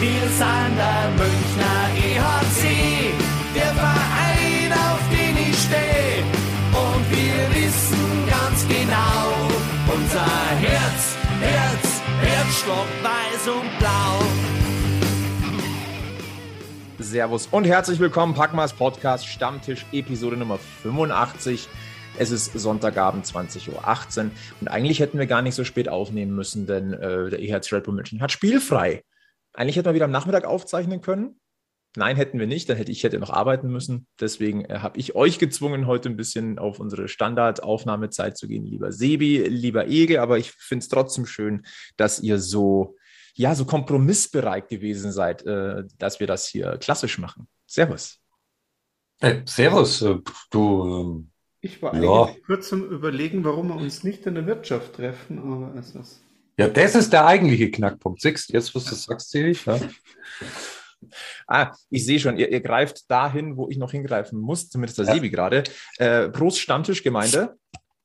Wir sind der Münchner EHC, der Verein, auf den ich stehe. Und wir wissen ganz genau, unser Herz, Herz, Herzstock, weiß und blau. Servus und herzlich willkommen, Packmas Podcast Stammtisch Episode Nummer 85. Es ist Sonntagabend 20.18 Uhr und eigentlich hätten wir gar nicht so spät aufnehmen müssen, denn äh, der EHC Red Bull München hat spielfrei. Eigentlich hätten wir wieder am Nachmittag aufzeichnen können. Nein, hätten wir nicht, dann hätte ich hätte noch arbeiten müssen. Deswegen äh, habe ich euch gezwungen, heute ein bisschen auf unsere Standardaufnahmezeit zu gehen, lieber Sebi, lieber Egel. Aber ich finde es trotzdem schön, dass ihr so, ja, so kompromissbereit gewesen seid, äh, dass wir das hier klassisch machen. Servus. Hey, servus, äh, du. Ähm, Ich war Ja. eigentlich kurz zum Überlegen, warum wir uns nicht in der Wirtschaft treffen, aber es ist. Ja, das ist der eigentliche Knackpunkt. Siehst jetzt, was du sagst, sehe ich. Ja. Ah, ich sehe schon, ihr, ihr greift dahin, wo ich noch hingreifen muss, zumindest der Ja. Sebi gerade. Äh, Prost Stammtischgemeinde.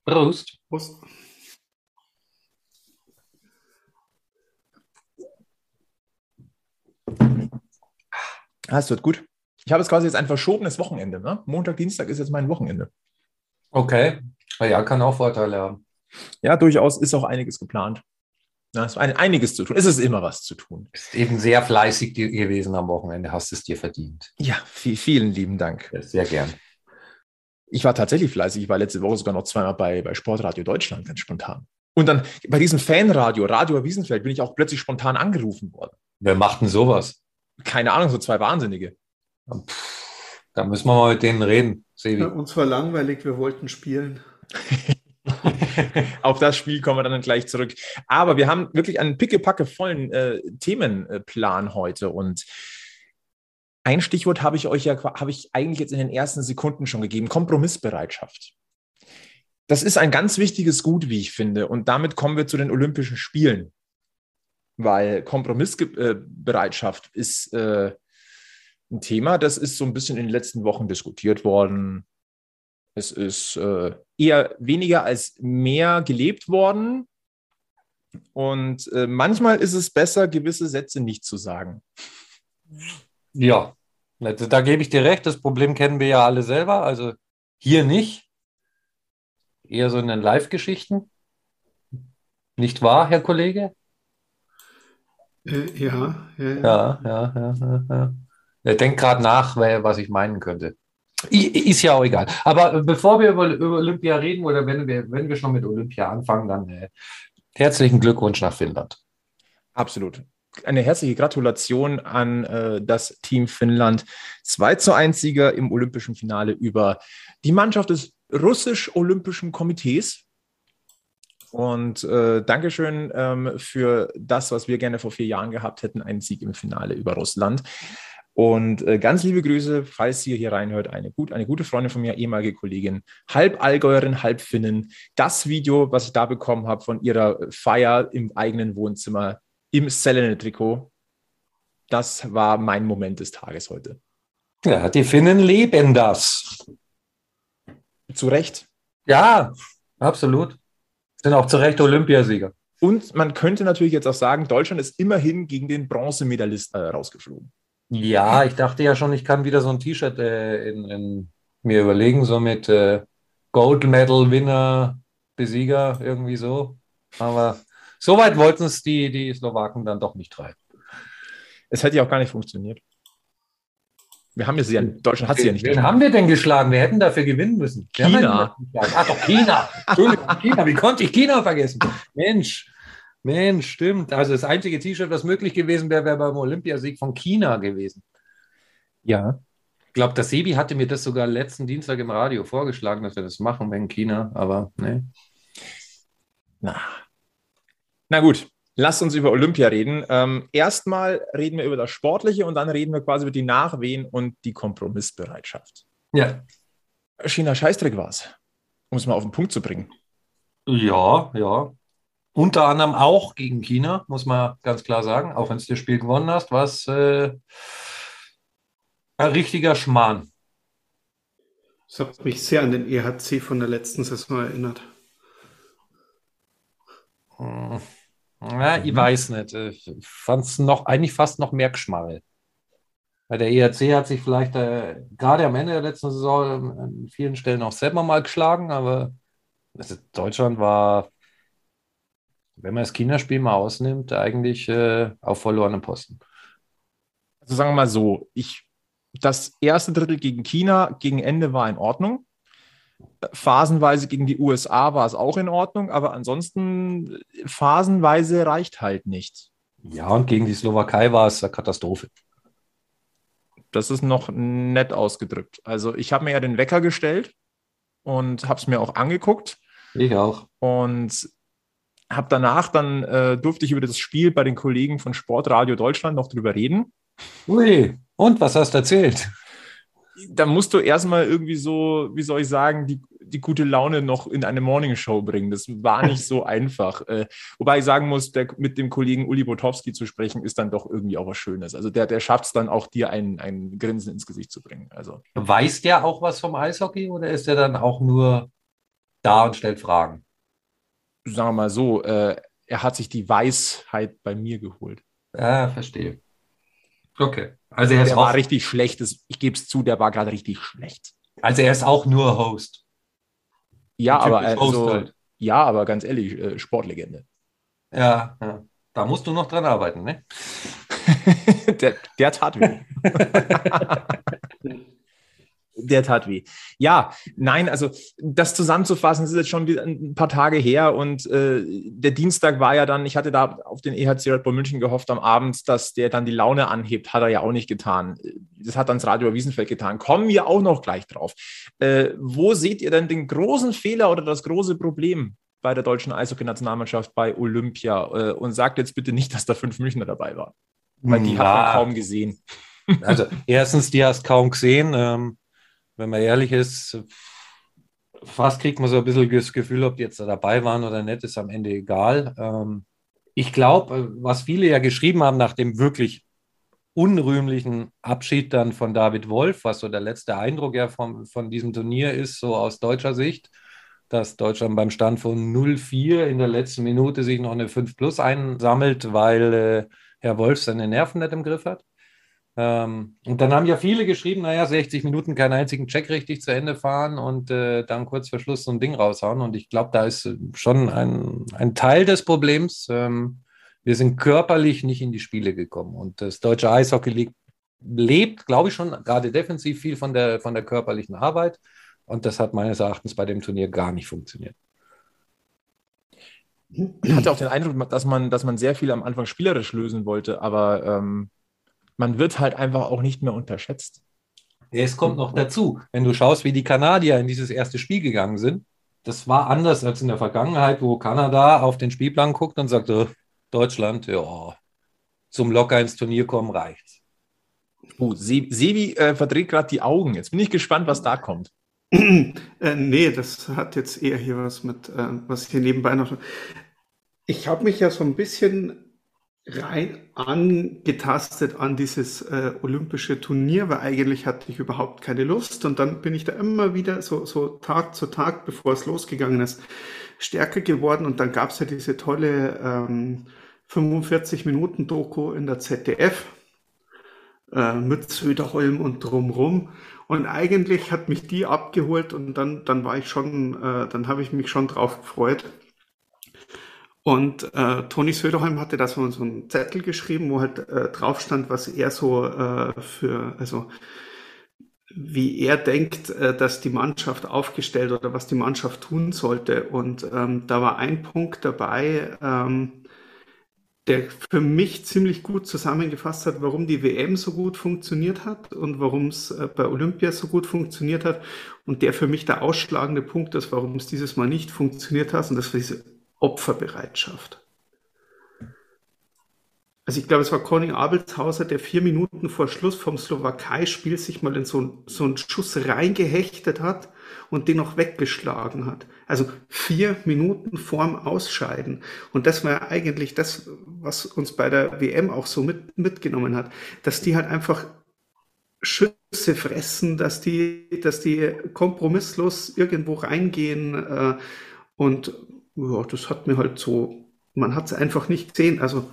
Prost. Prost. Ah, es wird gut. Ich habe jetzt quasi jetzt ein verschobenes Wochenende. Ne? Montag, Dienstag ist jetzt mein Wochenende. Okay. Na Ja, kann auch Vorteile haben. Ja, durchaus ist auch einiges geplant. Es ist ein, einiges zu tun. Es ist immer was zu tun. Bist eben sehr fleißig ge- gewesen am Wochenende, hast es dir verdient. Ja, vi- vielen lieben Dank. Ja, sehr gern. Ich war tatsächlich fleißig. Ich war letzte Woche sogar noch zweimal bei, bei Sportradio Deutschland, ganz spontan. Und dann bei diesem Fanradio, Radio Wiesenfeld, bin ich auch plötzlich spontan angerufen worden. Wer macht denn sowas? Keine Ahnung, so zwei Wahnsinnige. Pff, Da müssen wir mal mit denen reden, Sebi. Uns war langweilig, wir wollten spielen. Auf das Spiel kommen wir dann gleich zurück. Aber wir haben wirklich einen pickepacke vollen äh, Themenplan heute. Und ein Stichwort habe ich euch ja habe ich eigentlich jetzt in den ersten Sekunden schon gegeben: Kompromissbereitschaft. Das ist ein ganz wichtiges Gut, wie ich finde. Und damit kommen wir zu den Olympischen Spielen. Weil Kompromissbereitschaft ist äh, ein Thema, das ist so ein bisschen in den letzten Wochen diskutiert worden. Es ist äh, eher weniger als mehr gelebt worden. Und äh, manchmal ist es besser, gewisse Sätze nicht zu sagen. Ja, also da gebe ich dir recht. Das Problem kennen wir ja alle selber. Also hier nicht. Eher so in den Live-Geschichten. Nicht wahr, Herr Kollege? Äh, ja, ja, ja. Ja, ja, ja, ja. Er denkt gerade nach, was ich meinen könnte. Ist ja auch egal. Aber äh, bevor wir über, über Olympia reden oder wenn wir, wenn wir schon mit Olympia anfangen, dann äh, herzlichen Glückwunsch nach Finnland. Absolut. Eine herzliche Gratulation an äh, das Team Finnland. 2 zu 1 Sieger im olympischen Finale über die Mannschaft des russisch-olympischen Komitees. Und äh, Dankeschön ähm, für das, was wir gerne vor vier Jahren gehabt hätten, einen Sieg im Finale über Russland. Und äh, ganz liebe Grüße, falls ihr hier reinhört, eine, gut, eine gute Freundin von mir, ehemalige Kollegin, halb Allgäuerin, halb Finnin. Das Video, was ich da bekommen habe von ihrer Feier im eigenen Wohnzimmer im Selene-Trikot, das war mein Moment des Tages heute. Ja, die Finnen leben das. Zu Recht. Ja, absolut. Sind auch zu Recht Olympiasieger. Und man könnte natürlich jetzt auch sagen, Deutschland ist immerhin gegen den Bronzemedalist äh, rausgeflogen. Ja, ich dachte ja schon, ich kann wieder so ein T-Shirt äh, in, in, mir überlegen, so mit äh, Gold Medal Winner, Besieger, irgendwie so. Aber so weit wollten es die, die Slowaken dann doch nicht treiben. Es hätte ja auch gar nicht funktioniert. Wir haben ja sie ja, Deutschland hat sie ja nicht. Wen haben wir denn geschlagen? Wir hätten dafür gewinnen müssen. Wir China. Ach doch, China. Entschuldigung, China. Wie konnte ich China vergessen? Mensch, Mensch, stimmt. Also das einzige T-Shirt, was möglich gewesen wäre, wäre beim Olympiasieg von China gewesen. Ja. Ich glaube, der Sebi hatte mir das sogar letzten Dienstag im Radio vorgeschlagen, dass wir das machen wegen China, aber ne. Na. Na gut, lasst uns über Olympia reden. Ähm, erstmal reden wir über das Sportliche und dann reden wir quasi über die Nachwehen und die Kompromissbereitschaft. Ja. China Scheißdreck war es, um es mal auf den Punkt zu bringen. Ja, ja. Unter anderem auch gegen China, muss man ganz klar sagen. Auch wenn du das Spiel gewonnen hast, war es äh, ein richtiger Schmarrn. Das hat mich sehr an den EHC von der letzten Saison erinnert. Hm, Ja, ich weiß nicht. Ich fand es noch, eigentlich fast noch mehr Geschmarre. Weil der ERC hat sich vielleicht äh, gerade am Ende der letzten Saison an vielen Stellen auch selber mal geschlagen, aber also Deutschland war, wenn man das Kinderspiel mal ausnimmt, eigentlich äh, auf verlorenem Posten. Also sagen wir mal so, ich, das erste Drittel gegen China gegen Ende war in Ordnung. Phasenweise gegen die USA war es auch in Ordnung, aber ansonsten phasenweise reicht halt nicht. Ja, und gegen die Slowakei war es eine Katastrophe. Das ist noch nett ausgedrückt. Also ich habe mir ja den Wecker gestellt und habe es mir auch angeguckt. Ich auch. Und habe danach dann äh, durfte ich über das Spiel bei den Kollegen von Sportradio Deutschland noch drüber reden. Ui, und was hast du erzählt? Da musst du erstmal irgendwie so, wie soll ich sagen, die, die gute Laune noch in eine Morningshow bringen. Das war nicht so einfach. Äh, wobei ich sagen muss, der, mit dem Kollegen Uli Botowski zu sprechen, ist dann doch irgendwie auch was Schönes. Also der, der schafft es dann auch, dir ein, ein Grinsen ins Gesicht zu bringen. Also. Weiß der auch was vom Eishockey oder ist er dann auch nur da und stellt Fragen? Sagen wir mal so, äh, er hat sich die Weisheit bei mir geholt. Ja, verstehe. Okay. Also er ist der war richtig schlecht. Ich gebe es zu, der war gerade richtig schlecht. also er ist auch nur Host. Ja, aber Host also, halt. ja, aber ganz ehrlich, äh, Sportlegende. Ja, ja. Da musst du noch dran arbeiten, ne? der, der tat weh. der tat weh. Ja, nein, also das zusammenzufassen, das ist jetzt schon ein paar Tage her und äh, der Dienstag war ja dann, ich hatte da auf den EHC Red Bull München gehofft am Abend, dass der dann die Laune anhebt, hat er ja auch nicht getan. Das hat dann das Radio Wiesenfeld getan. Kommen wir auch noch gleich drauf. Äh, wo seht ihr denn den großen Fehler oder das große Problem bei der deutschen Eishockey-Nationalmannschaft bei Olympia? Äh, und sagt jetzt bitte nicht, dass da fünf Münchner dabei waren, weil die hat man Ja. kaum gesehen. Also erstens, die hast kaum gesehen. Ähm, wenn man ehrlich ist, fast kriegt man so ein bisschen das Gefühl, ob die jetzt da dabei waren oder nicht, ist am Ende egal. Ähm, ich glaube, was viele ja geschrieben haben nach dem wirklich unrühmlichen Abschied dann von David Wolf, was so der letzte Eindruck ja vom, von diesem Turnier ist, so aus deutscher Sicht, dass Deutschland beim Stand von 0-4 in der letzten Minute sich noch eine 5 Plus einsammelt, weil äh, Herr Wolf seine Nerven nicht im Griff hat. Ähm, und dann haben ja viele geschrieben, naja, 60 Minuten keinen einzigen Check richtig zu Ende fahren und äh, dann kurz vor Schluss so ein Ding raushauen. Und ich glaube, da ist äh, schon ein, ein Teil des Problems. Ähm, wir sind körperlich nicht in die Spiele gekommen. Und das deutsche Eishockey lebt, lebt glaube ich, schon gerade defensiv viel von der, von der körperlichen Arbeit. Und das hat meines Erachtens bei dem Turnier gar nicht funktioniert. Ich hatte auch den Eindruck, dass man, dass man sehr viel am Anfang spielerisch lösen wollte, aber ähm, man wird halt einfach auch nicht mehr unterschätzt. Es kommt noch dazu, wenn du schaust, wie die Kanadier in dieses erste Spiel gegangen sind, das war anders als in der Vergangenheit, wo Kanada auf den Spielplan guckt und sagt, oh, Deutschland, ja, zum locker ins Turnier kommen reicht's. Oh, Se Sebi äh, verdreht gerade die Augen. Jetzt bin ich gespannt, was da kommt. Äh, nee, das hat jetzt eher hier was mit, äh, was hier nebenbei noch. Ich habe mich ja so ein bisschen rein angetastet an dieses äh, olympische Turnier, weil eigentlich hatte ich überhaupt keine Lust. Und dann bin ich da immer wieder so, so Tag zu Tag, bevor es losgegangen ist, stärker geworden. Und dann gab es ja diese tolle ähm, 45-Minuten-Doku in der ZDF äh, mit Söderholm und drumrum. Und eigentlich hat mich die abgeholt und dann, dann war ich schon, äh, dann habe ich mich schon drauf gefreut. Und äh, Toni Söderholm hatte da so, so einen Zettel geschrieben, wo halt äh, drauf stand, was er so äh, für, also wie er denkt, äh, dass die Mannschaft aufgestellt oder was die Mannschaft tun sollte. Und ähm, da war ein Punkt dabei, ähm, der für mich ziemlich gut zusammengefasst hat, warum die WM so gut funktioniert hat und warum es äh, bei Olympia so gut funktioniert hat. Und der für mich der ausschlagende Punkt ist, warum es dieses Mal nicht funktioniert hat. Und das Opferbereitschaft. Also ich glaube, es war Conny Abelshauser, der vier Minuten vor Schluss vom Slowakei-Spiel sich mal in so, so einen Schuss reingehechtet hat und den noch weggeschlagen hat. Also vier Minuten vorm Ausscheiden. Und das war eigentlich das, was uns bei der WM auch so mit, mitgenommen hat, dass die halt einfach Schüsse fressen, dass die, dass die kompromisslos irgendwo reingehen. Äh, und ja, das hat mir halt so man hat es einfach nicht gesehen. Also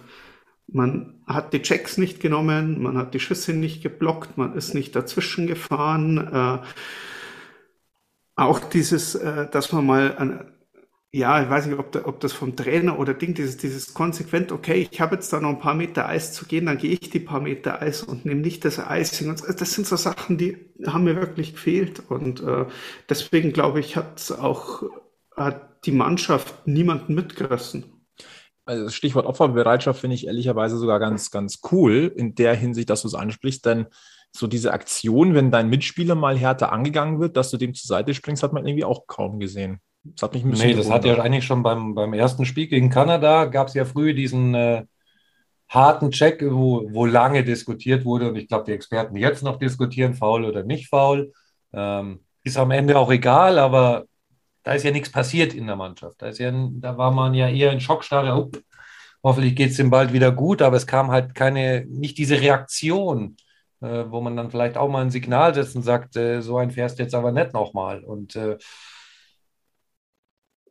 man hat die Checks nicht genommen, man hat die Schüsse nicht geblockt, man ist nicht dazwischen gefahren. Äh, auch dieses, äh, dass man mal an, ja, ich weiß nicht, ob, da, ob das vom Trainer oder Ding, dieses, dieses konsequent, okay, ich habe jetzt da noch ein paar Meter Eis zu gehen, dann gehe ich die paar Meter Eis und nehme nicht das Eis. Das sind so Sachen, die haben mir wirklich gefehlt. Und äh, deswegen glaube ich, hat auch hat die Mannschaft niemanden mitgerissen. Also das Stichwort Opferbereitschaft finde ich ehrlicherweise sogar ganz, ganz cool in der Hinsicht, dass du es ansprichst, denn so diese Aktion, wenn dein Mitspieler mal härter angegangen wird, dass du dem zur Seite springst, hat man irgendwie auch kaum gesehen. Das hat mich ein bisschen. Nee, das hat ja eigentlich schon beim, beim ersten Spiel gegen Kanada, gab es ja früh diesen äh, harten Check, wo, wo lange diskutiert wurde. Und ich glaube, die Experten jetzt noch diskutieren, faul oder nicht faul. Ähm, ist am Ende auch egal, aber da ist ja nichts passiert in der Mannschaft. Da, ist ja, da war man ja eher in Schockstarre. Oh, hoffentlich geht es ihm bald wieder gut, aber es kam halt keine, nicht diese Reaktion, äh, wo man dann vielleicht auch mal ein Signal setzt und sagt, äh, so ein fährst jetzt aber nicht nochmal. Und äh,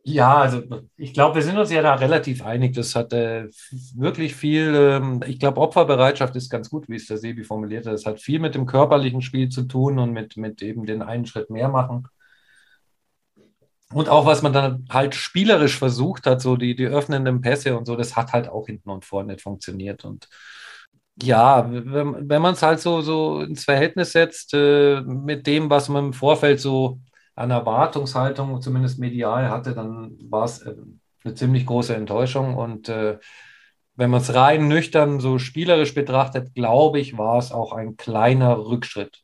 ja, also ich glaube, wir sind uns ja da relativ einig. Das hat äh, wirklich viel, ähm, ich glaube, Opferbereitschaft ist ganz gut, wie es der Sebi formuliert hat. Es hat viel mit dem körperlichen Spiel zu tun und mit, mit eben den einen Schritt mehr machen. Und auch was man dann halt spielerisch versucht hat, so die, die öffnenden Pässe und so, das hat halt auch hinten und vorne nicht funktioniert. Und ja, wenn, wenn man es halt so, so ins Verhältnis setzt äh, mit dem, was man im Vorfeld so an Erwartungshaltung, zumindest medial hatte, dann war es äh, eine ziemlich große Enttäuschung. Und äh, wenn man es rein nüchtern so spielerisch betrachtet, glaube ich, war es auch ein kleiner Rückschritt.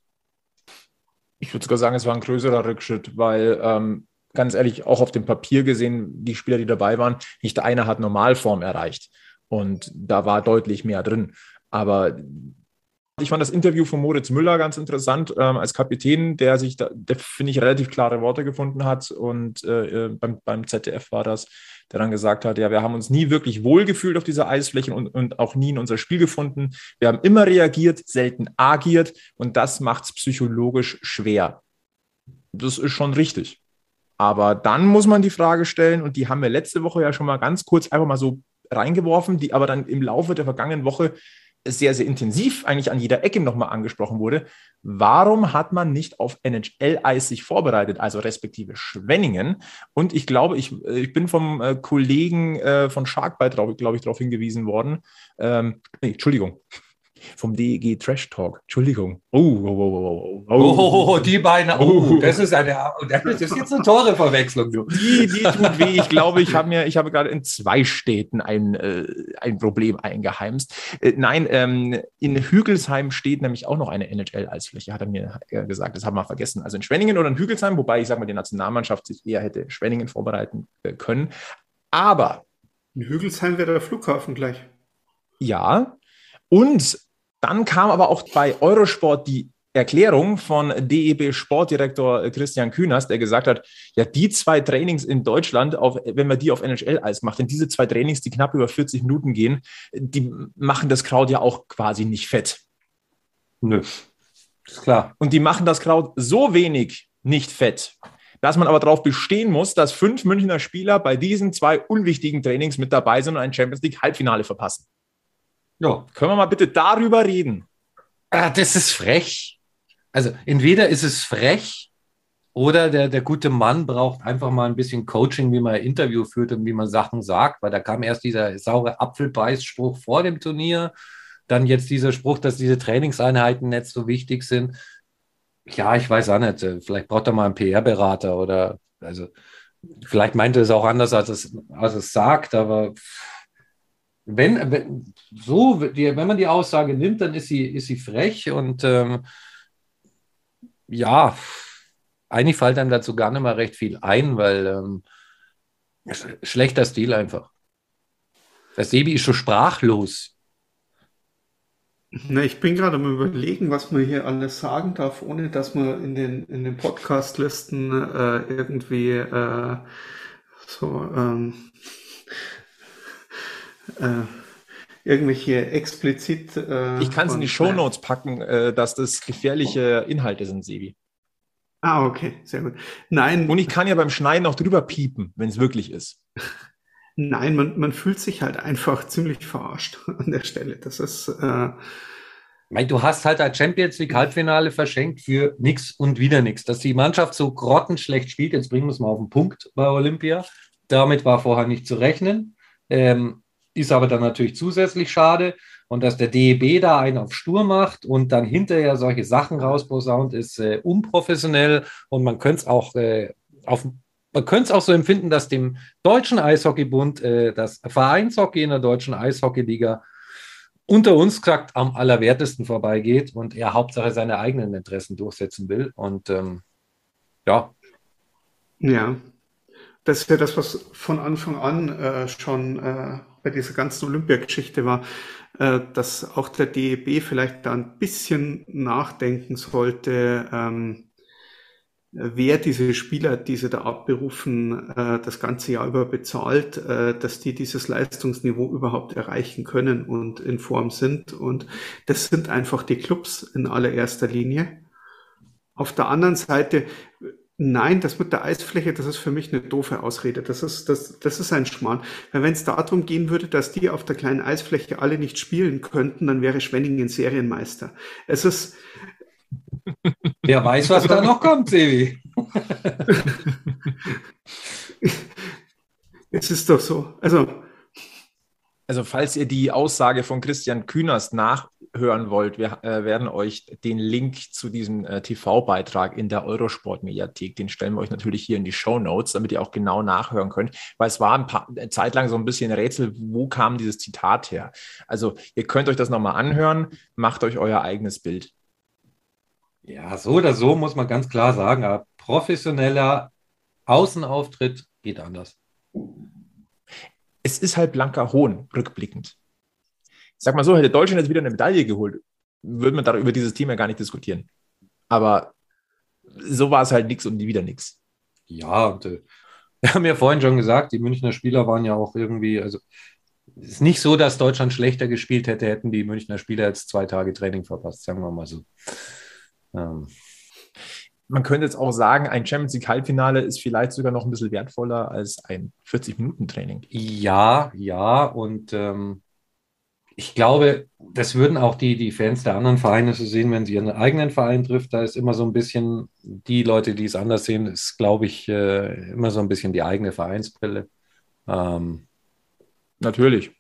Ich würde sogar sagen, es war ein größerer Rückschritt, weil ähm, ganz ehrlich, auch auf dem Papier gesehen, die Spieler, die dabei waren, nicht einer hat Normalform erreicht. Und da war deutlich mehr drin. Aber ich fand das Interview von Moritz Müller ganz interessant ähm, als Kapitän, der sich da, der finde ich, relativ klare Worte gefunden hat. Und äh, äh beim, beim ZDF war das, der dann gesagt hat, ja, wir haben uns nie wirklich wohlgefühlt auf dieser Eisfläche und, und auch nie in unser Spiel gefunden. Wir haben immer reagiert, selten agiert und das macht es psychologisch schwer. Das ist schon richtig. Aber dann muss man die Frage stellen, und die haben wir letzte Woche ja schon mal ganz kurz einfach mal so reingeworfen, die aber dann im Laufe der vergangenen Woche sehr, sehr intensiv eigentlich an jeder Ecke nochmal angesprochen wurde. Warum hat man nicht auf NHL-Eis sich vorbereitet, also respektive Schwenningen? Und ich glaube, ich, äh, ich bin vom äh, Kollegen äh, von Sharkbite, glaube ich, darauf hingewiesen worden. Ähm, nee, Entschuldigung, vom DEG Trash Talk. Entschuldigung. Oh, oh, oh, oh, oh. oh die beiden. Oh, das ist eine, das ist jetzt eine Tore-Verwechslung. Die, die tut weh. Ich glaube, ich habe mir, ich habe gerade in zwei Städten ein, äh, ein Problem eingeheimst. Äh, nein, ähm, in Hügelsheim steht nämlich auch noch eine NHL-Eisfläche, hat er mir gesagt. Das haben wir vergessen. Also in Schwenningen oder in Hügelsheim, wobei ich sage mal, die Nationalmannschaft sich eher hätte Schwenningen vorbereiten äh, können. Aber. In Hügelsheim wäre der Flughafen gleich. Ja, und dann kam aber auch bei Eurosport die Erklärung von DEB Sportdirektor Christian Kühners, der gesagt hat, ja, die zwei Trainings in Deutschland, auf, wenn man die auf NHL-Eis macht, denn diese zwei Trainings, die knapp über 40 Minuten gehen, die machen das Kraut ja auch quasi nicht fett. Nö, ist klar. Und die machen das Kraut so wenig nicht fett, dass man aber darauf bestehen muss, dass fünf Münchner Spieler bei diesen zwei unwichtigen Trainings mit dabei sind und ein Champions League Halbfinale verpassen. Ja, können wir mal bitte darüber reden? Ah, das ist frech. Also entweder ist es frech oder der, der gute Mann braucht einfach mal ein bisschen Coaching, wie man ein Interview führt und wie man Sachen sagt, weil da kam erst dieser saure Apfelbeißspruch vor dem Turnier, dann jetzt dieser Spruch, dass diese Trainingseinheiten nicht so wichtig sind. Ja, ich weiß auch nicht. Vielleicht braucht er mal einen PR-Berater oder also vielleicht meint er es auch anders, als es, als es sagt, aber wenn, wenn, so, wenn man die Aussage nimmt, dann ist sie, ist sie frech und ähm, ja, eigentlich fällt einem dazu gar nicht mal recht viel ein, weil ähm, schlechter Stil einfach. Das Sebi ist schon sprachlos. Na, ich bin gerade am überlegen, was man hier alles sagen darf, ohne dass man in den, in den Podcast-Listen äh, irgendwie äh, so ähm, äh, irgendwelche explizit. Äh, ich kann es in die Shownotes packen, äh, dass das gefährliche Inhalte sind, Sebi. Ah, okay, sehr gut. Nein. Und ich kann ja beim Schneiden auch drüber piepen, wenn es wirklich ist. Nein, man, man fühlt sich halt einfach ziemlich verarscht an der Stelle. Das ist. Äh, Weil du hast halt ein Champions League Halbfinale verschenkt für nichts und wieder nichts. Dass die Mannschaft so grottenschlecht spielt, jetzt bringen wir es mal auf den Punkt bei Olympia. Damit war vorher nicht zu rechnen. Ähm, ist aber dann natürlich zusätzlich schade. Und dass der DEB da einen auf Stur macht und dann hinterher solche Sachen rausposaunt, ist äh, unprofessionell. Und man könnte es auch äh, auf man könnte es auch so empfinden, dass dem Deutschen Eishockeybund äh, das Vereinshockey in der Deutschen Eishockeyliga unter uns gesagt am allerwertesten vorbeigeht und er Hauptsache seine eigenen Interessen durchsetzen will. Und ähm, ja. Ja, das ist ja das, was von Anfang an äh, schon äh, bei dieser ganzen Olympiageschichte war, äh, dass auch der DEB vielleicht da ein bisschen nachdenken sollte, ähm, wer diese Spieler, die sie da abberufen, äh, das ganze Jahr über bezahlt, äh, dass die dieses Leistungsniveau überhaupt erreichen können und in Form sind. Und das sind einfach die Clubs in allererster Linie. Auf der anderen Seite, nein, das mit der Eisfläche, das ist für mich eine doofe Ausrede. Das ist, das, das ist ein Schmarrn. Weil wenn es darum gehen würde, dass die auf der kleinen Eisfläche alle nicht spielen könnten, dann wäre Schwenningen Serienmeister. Es ist, Wer weiß, was da noch kommt, Sevi. es ist doch so. Also, also falls ihr die Aussage von Christian Kühners nachhören wollt, wir äh, werden euch den Link zu diesem äh, TV-Beitrag in der Eurosport-Mediathek, den stellen wir euch natürlich hier in die Show Notes, damit ihr auch genau nachhören könnt, weil es war ein paar eine Zeit lang so ein bisschen Rätsel, wo kam dieses Zitat her? Also ihr könnt euch das nochmal anhören, macht euch euer eigenes Bild. Ja, so oder so muss man ganz klar sagen, aber professioneller Außenauftritt geht anders. Es ist halt blanker Hohn, rückblickend. Sag mal so, hätte Deutschland jetzt wieder eine Medaille geholt, würde man darüber über dieses Thema gar nicht diskutieren. Aber so war es halt nichts und nie wieder nichts. Ja, und äh, wir haben ja vorhin schon gesagt, die Münchner Spieler waren ja auch irgendwie, also es ist nicht so, dass Deutschland schlechter gespielt hätte, hätten die Münchner Spieler jetzt zwei Tage Training verpasst, sagen wir mal so. Ähm. Man könnte jetzt auch sagen, ein Champions League Halbfinale ist vielleicht sogar noch ein bisschen wertvoller als ein 40-Minuten-Training. Ja, ja, und ähm, ich glaube, das würden auch die, die Fans der anderen Vereine so sehen, wenn sie ihren eigenen Verein trifft. Da ist immer so ein bisschen, die Leute, die es anders sehen, ist, glaube ich, äh, immer so ein bisschen die eigene Vereinsbrille. Ähm, Natürlich.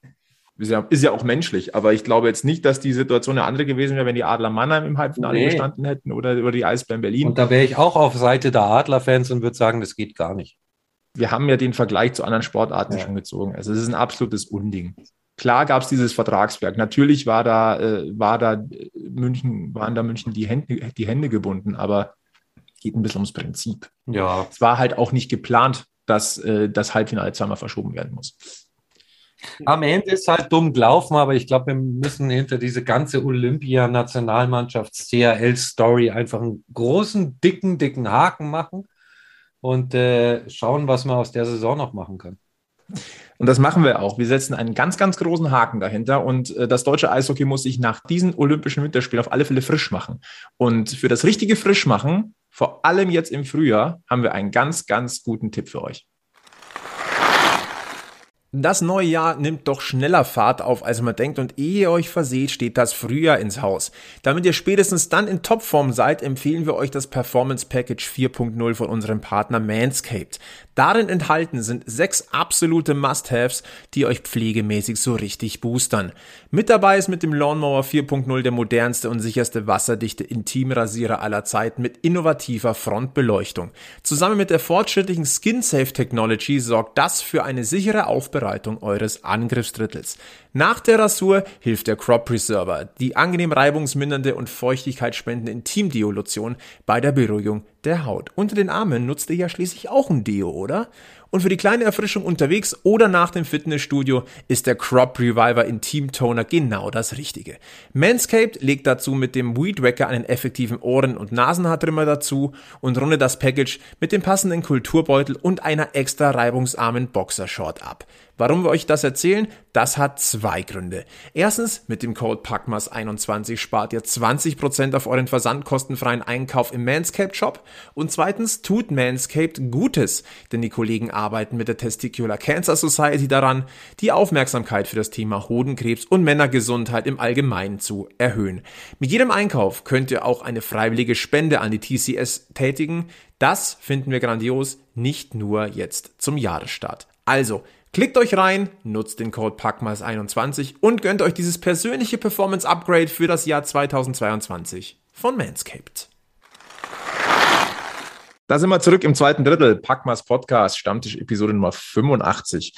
Ist ja, ist ja auch menschlich, aber ich glaube jetzt nicht, dass die Situation eine andere gewesen wäre, wenn die Adler Mannheim im Halbfinale nee. gestanden hätten oder, oder die Eisbären Berlin. Und da wäre ich auch auf Seite der Adler-Fans und würde sagen, das geht gar nicht. Wir haben ja den Vergleich zu anderen Sportarten ja. schon gezogen. Also es ist ein absolutes Unding. Klar gab es dieses Vertragswerk. Natürlich war da, äh, war da München, waren da München die Hände, die Hände gebunden, aber geht ein bisschen ums Prinzip. Ja. Es war halt auch nicht geplant, dass äh, das Halbfinale zweimal verschoben werden muss. Am Ende ist halt dumm gelaufen, aber ich glaube, wir müssen hinter diese ganze Olympia-Nationalmannschafts-CRL-Story einfach einen großen, dicken, dicken Haken machen und äh, schauen, was man aus der Saison noch machen kann. Und das machen wir auch. Wir setzen einen ganz, ganz großen Haken dahinter. Und äh, das deutsche Eishockey muss sich nach diesen Olympischen Winterspielen auf alle Fälle frisch machen. Und für das richtige Frischmachen, vor allem jetzt im Frühjahr, haben wir einen ganz, ganz guten Tipp für euch. Das neue Jahr nimmt doch schneller Fahrt auf, als man denkt und ehe ihr euch verseht, steht das Frühjahr ins Haus. Damit ihr spätestens dann in Topform seid, empfehlen wir euch das Performance Package 4.0 von unserem Partner Manscaped. Darin enthalten sind sechs absolute Must-Haves, die euch pflegemäßig so richtig boostern. Mit dabei ist mit dem Lawnmower 4.0 der modernste und sicherste wasserdichte Intimrasierer aller Zeiten mit innovativer Frontbeleuchtung. Zusammen mit der fortschrittlichen Skin Safe Technology sorgt das für eine sichere Aufbereitung eures Angriffsdrittels. Nach der Rasur hilft der Crop Preserver, die angenehm reibungsmindernde und feuchtigkeitsspendende Intimdeo-Lotion bei der Beruhigung der Haut. Unter den Armen nutzt ihr ja schließlich auch ein Deo, oder? Und für die kleine Erfrischung unterwegs oder nach dem Fitnessstudio ist der Crop Reviver Intim Toner genau das Richtige. Manscaped legt dazu mit dem Weed Wacker einen effektiven Ohren- und Nasenhaartrimmer dazu und rundet das Package mit dem passenden Kulturbeutel und einer extra reibungsarmen Boxershort ab. Warum wir euch das erzählen? Das hat zwei Gründe. Erstens, mit dem Code PACMAS21 spart ihr 20% auf euren versandkostenfreien Einkauf im Manscaped Shop. Und zweitens, tut Manscaped Gutes, denn die Kollegen arbeiten mit der Testicular Cancer Society daran, die Aufmerksamkeit für das Thema Hodenkrebs und Männergesundheit im Allgemeinen zu erhöhen. Mit jedem Einkauf könnt ihr auch eine freiwillige Spende an die TCS tätigen. Das finden wir grandios, nicht nur jetzt zum Jahresstart. Also, Klickt euch rein, nutzt den Code PACMAS21 und gönnt euch dieses persönliche Performance Upgrade für das Jahr 2022 von Manscaped. Da sind wir zurück im zweiten Drittel. Packmas Podcast, Stammtisch Episode Nummer 85.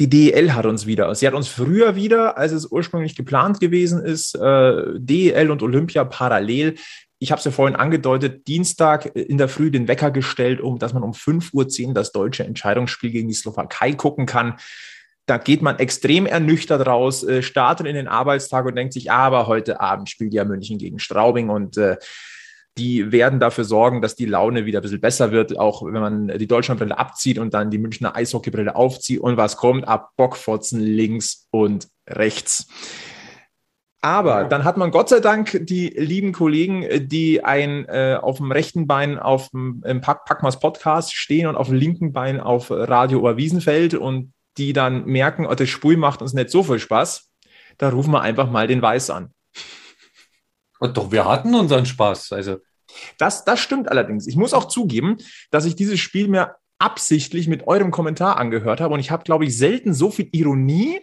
Die DEL hat uns wieder. Sie hat uns früher wieder, als es ursprünglich geplant gewesen ist, äh, DEL und Olympia parallel ich habe es ja vorhin angedeutet, Dienstag in der Früh den Wecker gestellt, um dass man um 5.10 Uhr das deutsche Entscheidungsspiel gegen die Slowakei gucken kann. Da geht man extrem ernüchtert raus, äh, startet in den Arbeitstag und denkt sich, aber heute Abend spielt ja München gegen Straubing und äh, die werden dafür sorgen, dass die Laune wieder ein bisschen besser wird, auch wenn man die Deutschlandbrille abzieht und dann die Münchner Eishockeybrille aufzieht und was kommt, ab Bockfotzen links und rechts. Aber dann hat man Gott sei Dank die lieben Kollegen, äh, die ein äh, auf dem rechten Bein auf dem im Pack, Packmas Podcast stehen und auf dem linken Bein auf Radio Oberwiesenfeld und die dann merken, oh, das Spul macht uns nicht so viel Spaß. Da rufen wir einfach mal den Weiß an. Und doch, wir hatten unseren Spaß. Also. Das, das stimmt allerdings. Ich muss auch zugeben, dass ich dieses Spiel mir absichtlich mit eurem Kommentar angehört habe und ich habe, glaube ich, selten so viel Ironie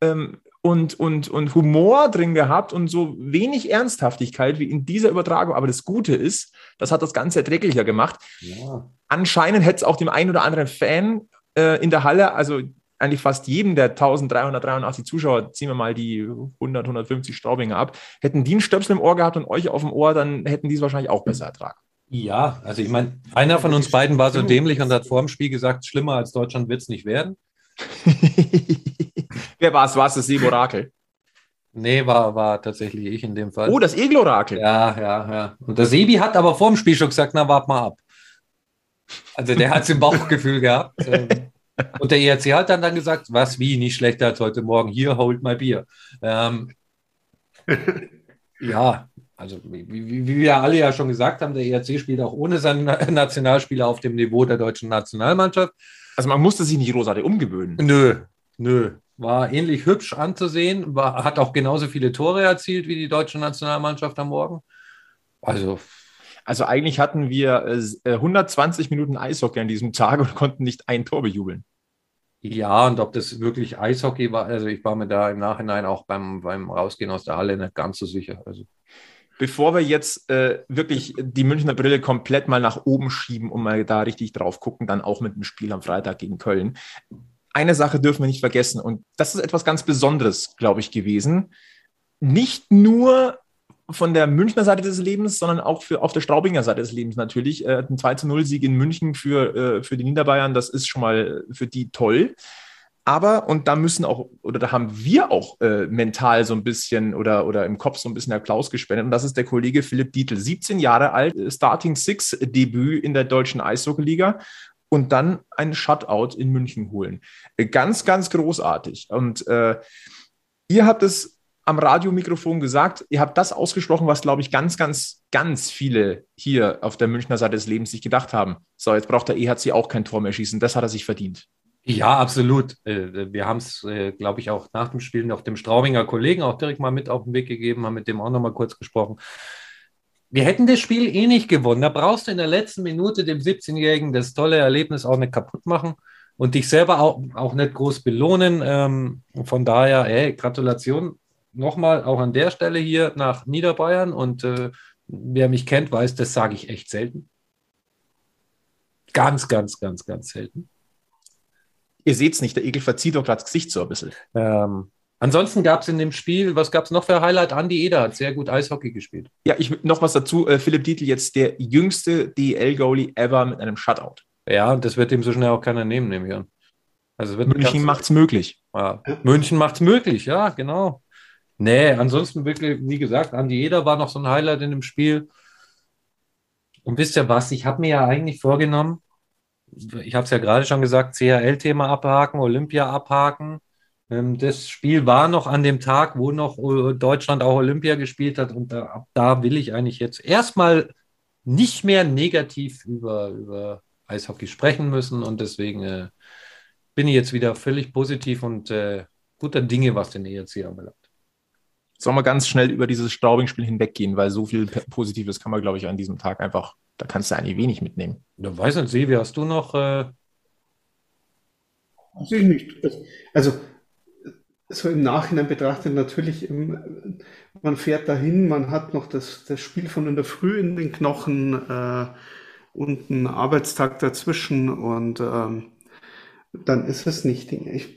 ähm, und, und, und Humor drin gehabt und so wenig Ernsthaftigkeit wie in dieser Übertragung. Aber das Gute ist, das hat das Ganze erträglicher gemacht. Ja. Anscheinend hätte es auch dem einen oder anderen Fan äh, in der Halle, also eigentlich fast jedem der 1383 Zuschauer, ziehen wir mal die 100, 150 Straubinger ab, hätten die einen Stöpsel im Ohr gehabt und euch auf dem Ohr, dann hätten die es wahrscheinlich auch besser ertragen. Ja, also ich meine, einer von uns beiden war so dämlich und hat vor dem Spiel gesagt, schlimmer als Deutschland wird es nicht werden. Wer war es? War es das Sebo-Orakel? Nee, war, war tatsächlich ich in dem Fall. Oh, das Egel-Orakel. Ja, ja, ja. Und der Sebi hat aber vor dem Spiel schon gesagt, na, wart mal ab. Also der hat es im Bauchgefühl gehabt. Und der ERC hat dann, dann gesagt, was, wie, nicht schlechter als heute Morgen. Hier, holt mal Bier. Ähm, ja, also wie, wie, wie, wir alle ja schon gesagt haben, der ERC spielt auch ohne seinen Nationalspieler auf dem Niveau der deutschen Nationalmannschaft. Also man musste sich nicht großartig umgewöhnen. Nö, nö war ähnlich hübsch anzusehen, war, hat auch genauso viele Tore erzielt wie die deutsche Nationalmannschaft am Morgen. Also. Also eigentlich hatten wir äh, 120 Minuten Eishockey an diesem Tag und konnten nicht ein Tor bejubeln. Ja, und ob das wirklich Eishockey war, also ich war mir da im Nachhinein auch beim, beim Rausgehen aus der Halle nicht ganz so sicher. Also. Bevor wir jetzt äh, wirklich die Münchner Brille komplett mal nach oben schieben und mal da richtig drauf gucken, dann auch mit dem Spiel am Freitag gegen Köln eine Sache dürfen wir nicht vergessen und das ist etwas ganz Besonderes, glaube ich, gewesen. Nicht nur von der Münchner Seite des Lebens, sondern auch für, auf der Straubinger Seite des Lebens natürlich. Äh, ein 2 0 Sieg in München für, äh, für die Niederbayern, das ist schon mal für die toll. Aber, und da müssen auch, oder da haben wir auch äh, mental so ein bisschen oder, oder im Kopf so ein bisschen Applaus gespendet. Und das ist der Kollege Philipp Dietl, 17 Jahre alt, Starting Six Debüt in der deutschen Eishockey-Liga und dann ein Shutout in München holen. Äh, ganz, ganz großartig. Und äh, ihr habt es am Radiomikrofon gesagt, ihr habt das ausgesprochen, was, glaube ich, ganz, ganz, ganz viele hier auf der Münchner Seite des Lebens sich gedacht haben. So, jetzt braucht der EHC auch kein Tor mehr schießen. Das hat er sich verdient. Ja, absolut. Äh, wir haben es, äh, glaube ich, auch nach dem Spiel noch dem Straubinger Kollegen auch direkt mal mit auf den Weg gegeben, haben mit dem auch noch mal kurz gesprochen wir hätten das Spiel eh nicht gewonnen. Da brauchst du in der letzten Minute dem 17-Jährigen das tolle Erlebnis auch nicht kaputt machen und dich selber auch, auch nicht groß belohnen. Ähm, von daher, ey, Gratulation nochmal auch an der Stelle hier nach Niederbayern. Und äh, wer mich kennt, weiß, das sage ich echt selten. Ganz, ganz, ganz, ganz selten. Ihr seht es nicht, der Egel verzieht doch gerade das Gesicht so ein bisschen. Ähm, Ansonsten gab es in dem Spiel, was gab es noch für Highlight? Andi Eder hat sehr gut Eishockey gespielt. Ja, ich noch was dazu. Äh, Philipp Dietl jetzt der jüngste DEL-Goalie ever mit einem Shutout. Ja, das wird ihm so schnell auch keiner nehmen, nehme ich an. Also München macht es möglich. Ja. München macht es möglich, ja, genau. Nee, ansonsten wirklich, wie gesagt, Andi Eder war noch so ein Highlight in dem Spiel. Und wisst ihr was, ich habe mir ja eigentlich vorgenommen, ich habe es ja gerade schon gesagt, CHL-Thema abhaken, Olympia abhaken. Ähm, das Spiel war noch an dem Tag, wo noch äh, Deutschland auch Olympia gespielt hat. Und da, da will ich eigentlich jetzt erstmal nicht mehr negativ über, über Eishockey sprechen müssen. Und deswegen äh, bin ich jetzt wieder völlig positiv und äh, guter Dinge, was den ERC anbelangt. Sollen wir ganz schnell über dieses Straubing-Spiel hinweggehen, weil so viel Positives kann man, glaube ich, an diesem Tag einfach, da kannst du eigentlich wenig mitnehmen. Ja, weiß nicht, Sevi, hast du noch. Äh... Weiß ich nicht. Also, so im Nachhinein betrachtet natürlich, man fährt dahin, man hat noch das, das Spiel von in der Früh in den Knochen äh, und einen Arbeitstag dazwischen und ähm, dann ist es nicht. Ich,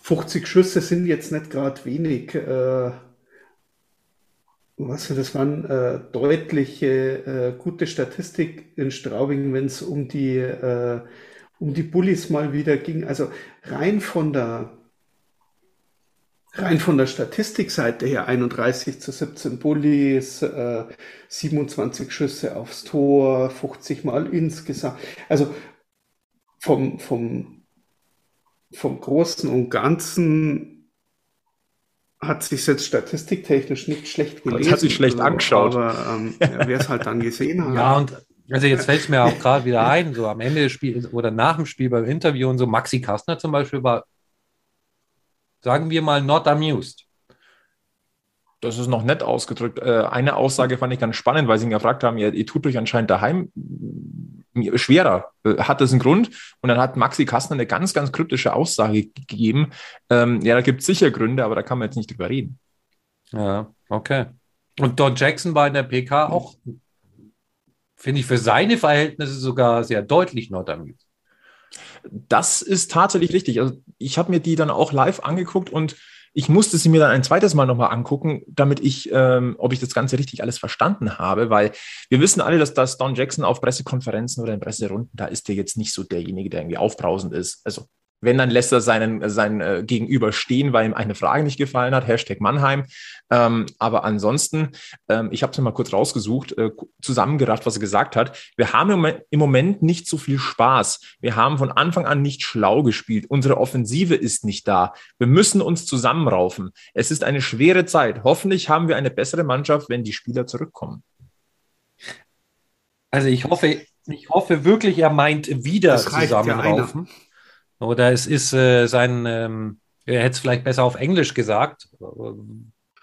50 Schüsse sind jetzt nicht gerade wenig. Äh, was das waren äh, deutliche äh, gute Statistik in Straubing, wenn es um die äh, um die Bullies mal wieder ging. Also rein von der rein von der Statistikseite her 31 zu 17 Bullies, äh, 27 Schüsse aufs Tor, 50 Mal insgesamt. Also vom, vom, vom Großen und Ganzen hat sich jetzt statistiktechnisch nicht schlecht gelesen. Das hat sich schlecht angeschaut. Aber ähm, ja, wer es halt dann gesehen hat. Ja, und also jetzt fällt es mir auch gerade wieder ein, so am Ende des Spiels oder nach dem Spiel beim Interview und so, Maxi Kastner zum Beispiel war, sagen wir mal, not amused. Das ist noch nett ausgedrückt. Äh, eine Aussage fand ich ganz spannend, weil sie ihn gefragt haben, ihr, ihr tut euch anscheinend daheim schwerer. Äh, hat das einen Grund? Und dann hat Maxi Kastner eine ganz, ganz kryptische Aussage gegeben. Ähm, ja, da gibt es sicher Gründe, aber da kann man jetzt nicht drüber reden. Ja, okay. Und Don Jackson war in der PK auch, finde ich, für seine Verhältnisse sogar sehr deutlich Nordamerikansk. Das ist tatsächlich richtig. Also ich habe mir die dann auch live angeguckt und ich musste sie mir dann ein zweites Mal nochmal angucken, damit ich, ähm, ob ich das Ganze richtig alles verstanden habe, weil wir wissen alle, dass das Don Jackson auf Pressekonferenzen oder in Presserunden, da ist der jetzt nicht so derjenige, der irgendwie aufbrausend ist. Also wenn, dann lässt er seinen, sein äh, Gegenüber stehen, weil ihm eine Frage nicht gefallen hat, Hashtag Mannheim. Ähm, aber ansonsten, ähm, ich habe es mal kurz rausgesucht, äh, zusammengerafft, was er gesagt hat. Wir haben im Moment, im Moment nicht so viel Spaß. Wir haben von Anfang an nicht schlau gespielt. Unsere Offensive ist nicht da. Wir müssen uns zusammenraufen. Es ist eine schwere Zeit. Hoffentlich haben wir eine bessere Mannschaft, wenn die Spieler zurückkommen. Also ich hoffe, ich hoffe wirklich, er meint wieder zusammenraufen. Ja oder es ist äh, sein, ähm, er hätte es vielleicht besser auf Englisch gesagt.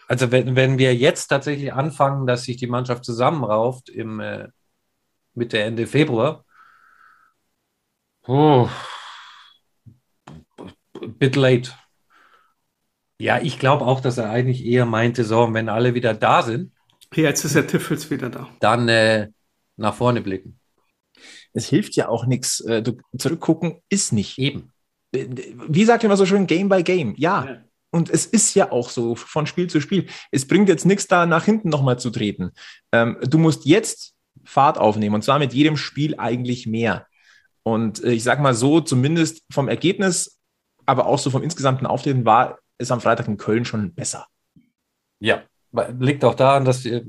Also wenn, wenn wir jetzt tatsächlich anfangen, dass sich die Mannschaft zusammenrauft im äh, Mitte, Ende Februar, oh, bit late. Ja, ich glaube auch, dass er eigentlich eher meinte, so, wenn alle wieder da sind. Jetzt ist der Tiffels wieder da. Dann äh, nach vorne blicken es hilft ja auch nichts. Äh, zurückgucken ist nicht. Eben. Äh, wie sagt immer so schön, Game by Game. Ja. ja. Und es ist ja auch so von Spiel zu Spiel. Es bringt jetzt nichts, da nach hinten nochmal zu treten. Ähm, du musst jetzt Fahrt aufnehmen und zwar mit jedem Spiel eigentlich mehr. Und äh, ich sage mal so, zumindest vom Ergebnis, aber auch so vom insgesamten Auftreten war es am Freitag in Köln schon besser. Ja, liegt auch daran, dass die,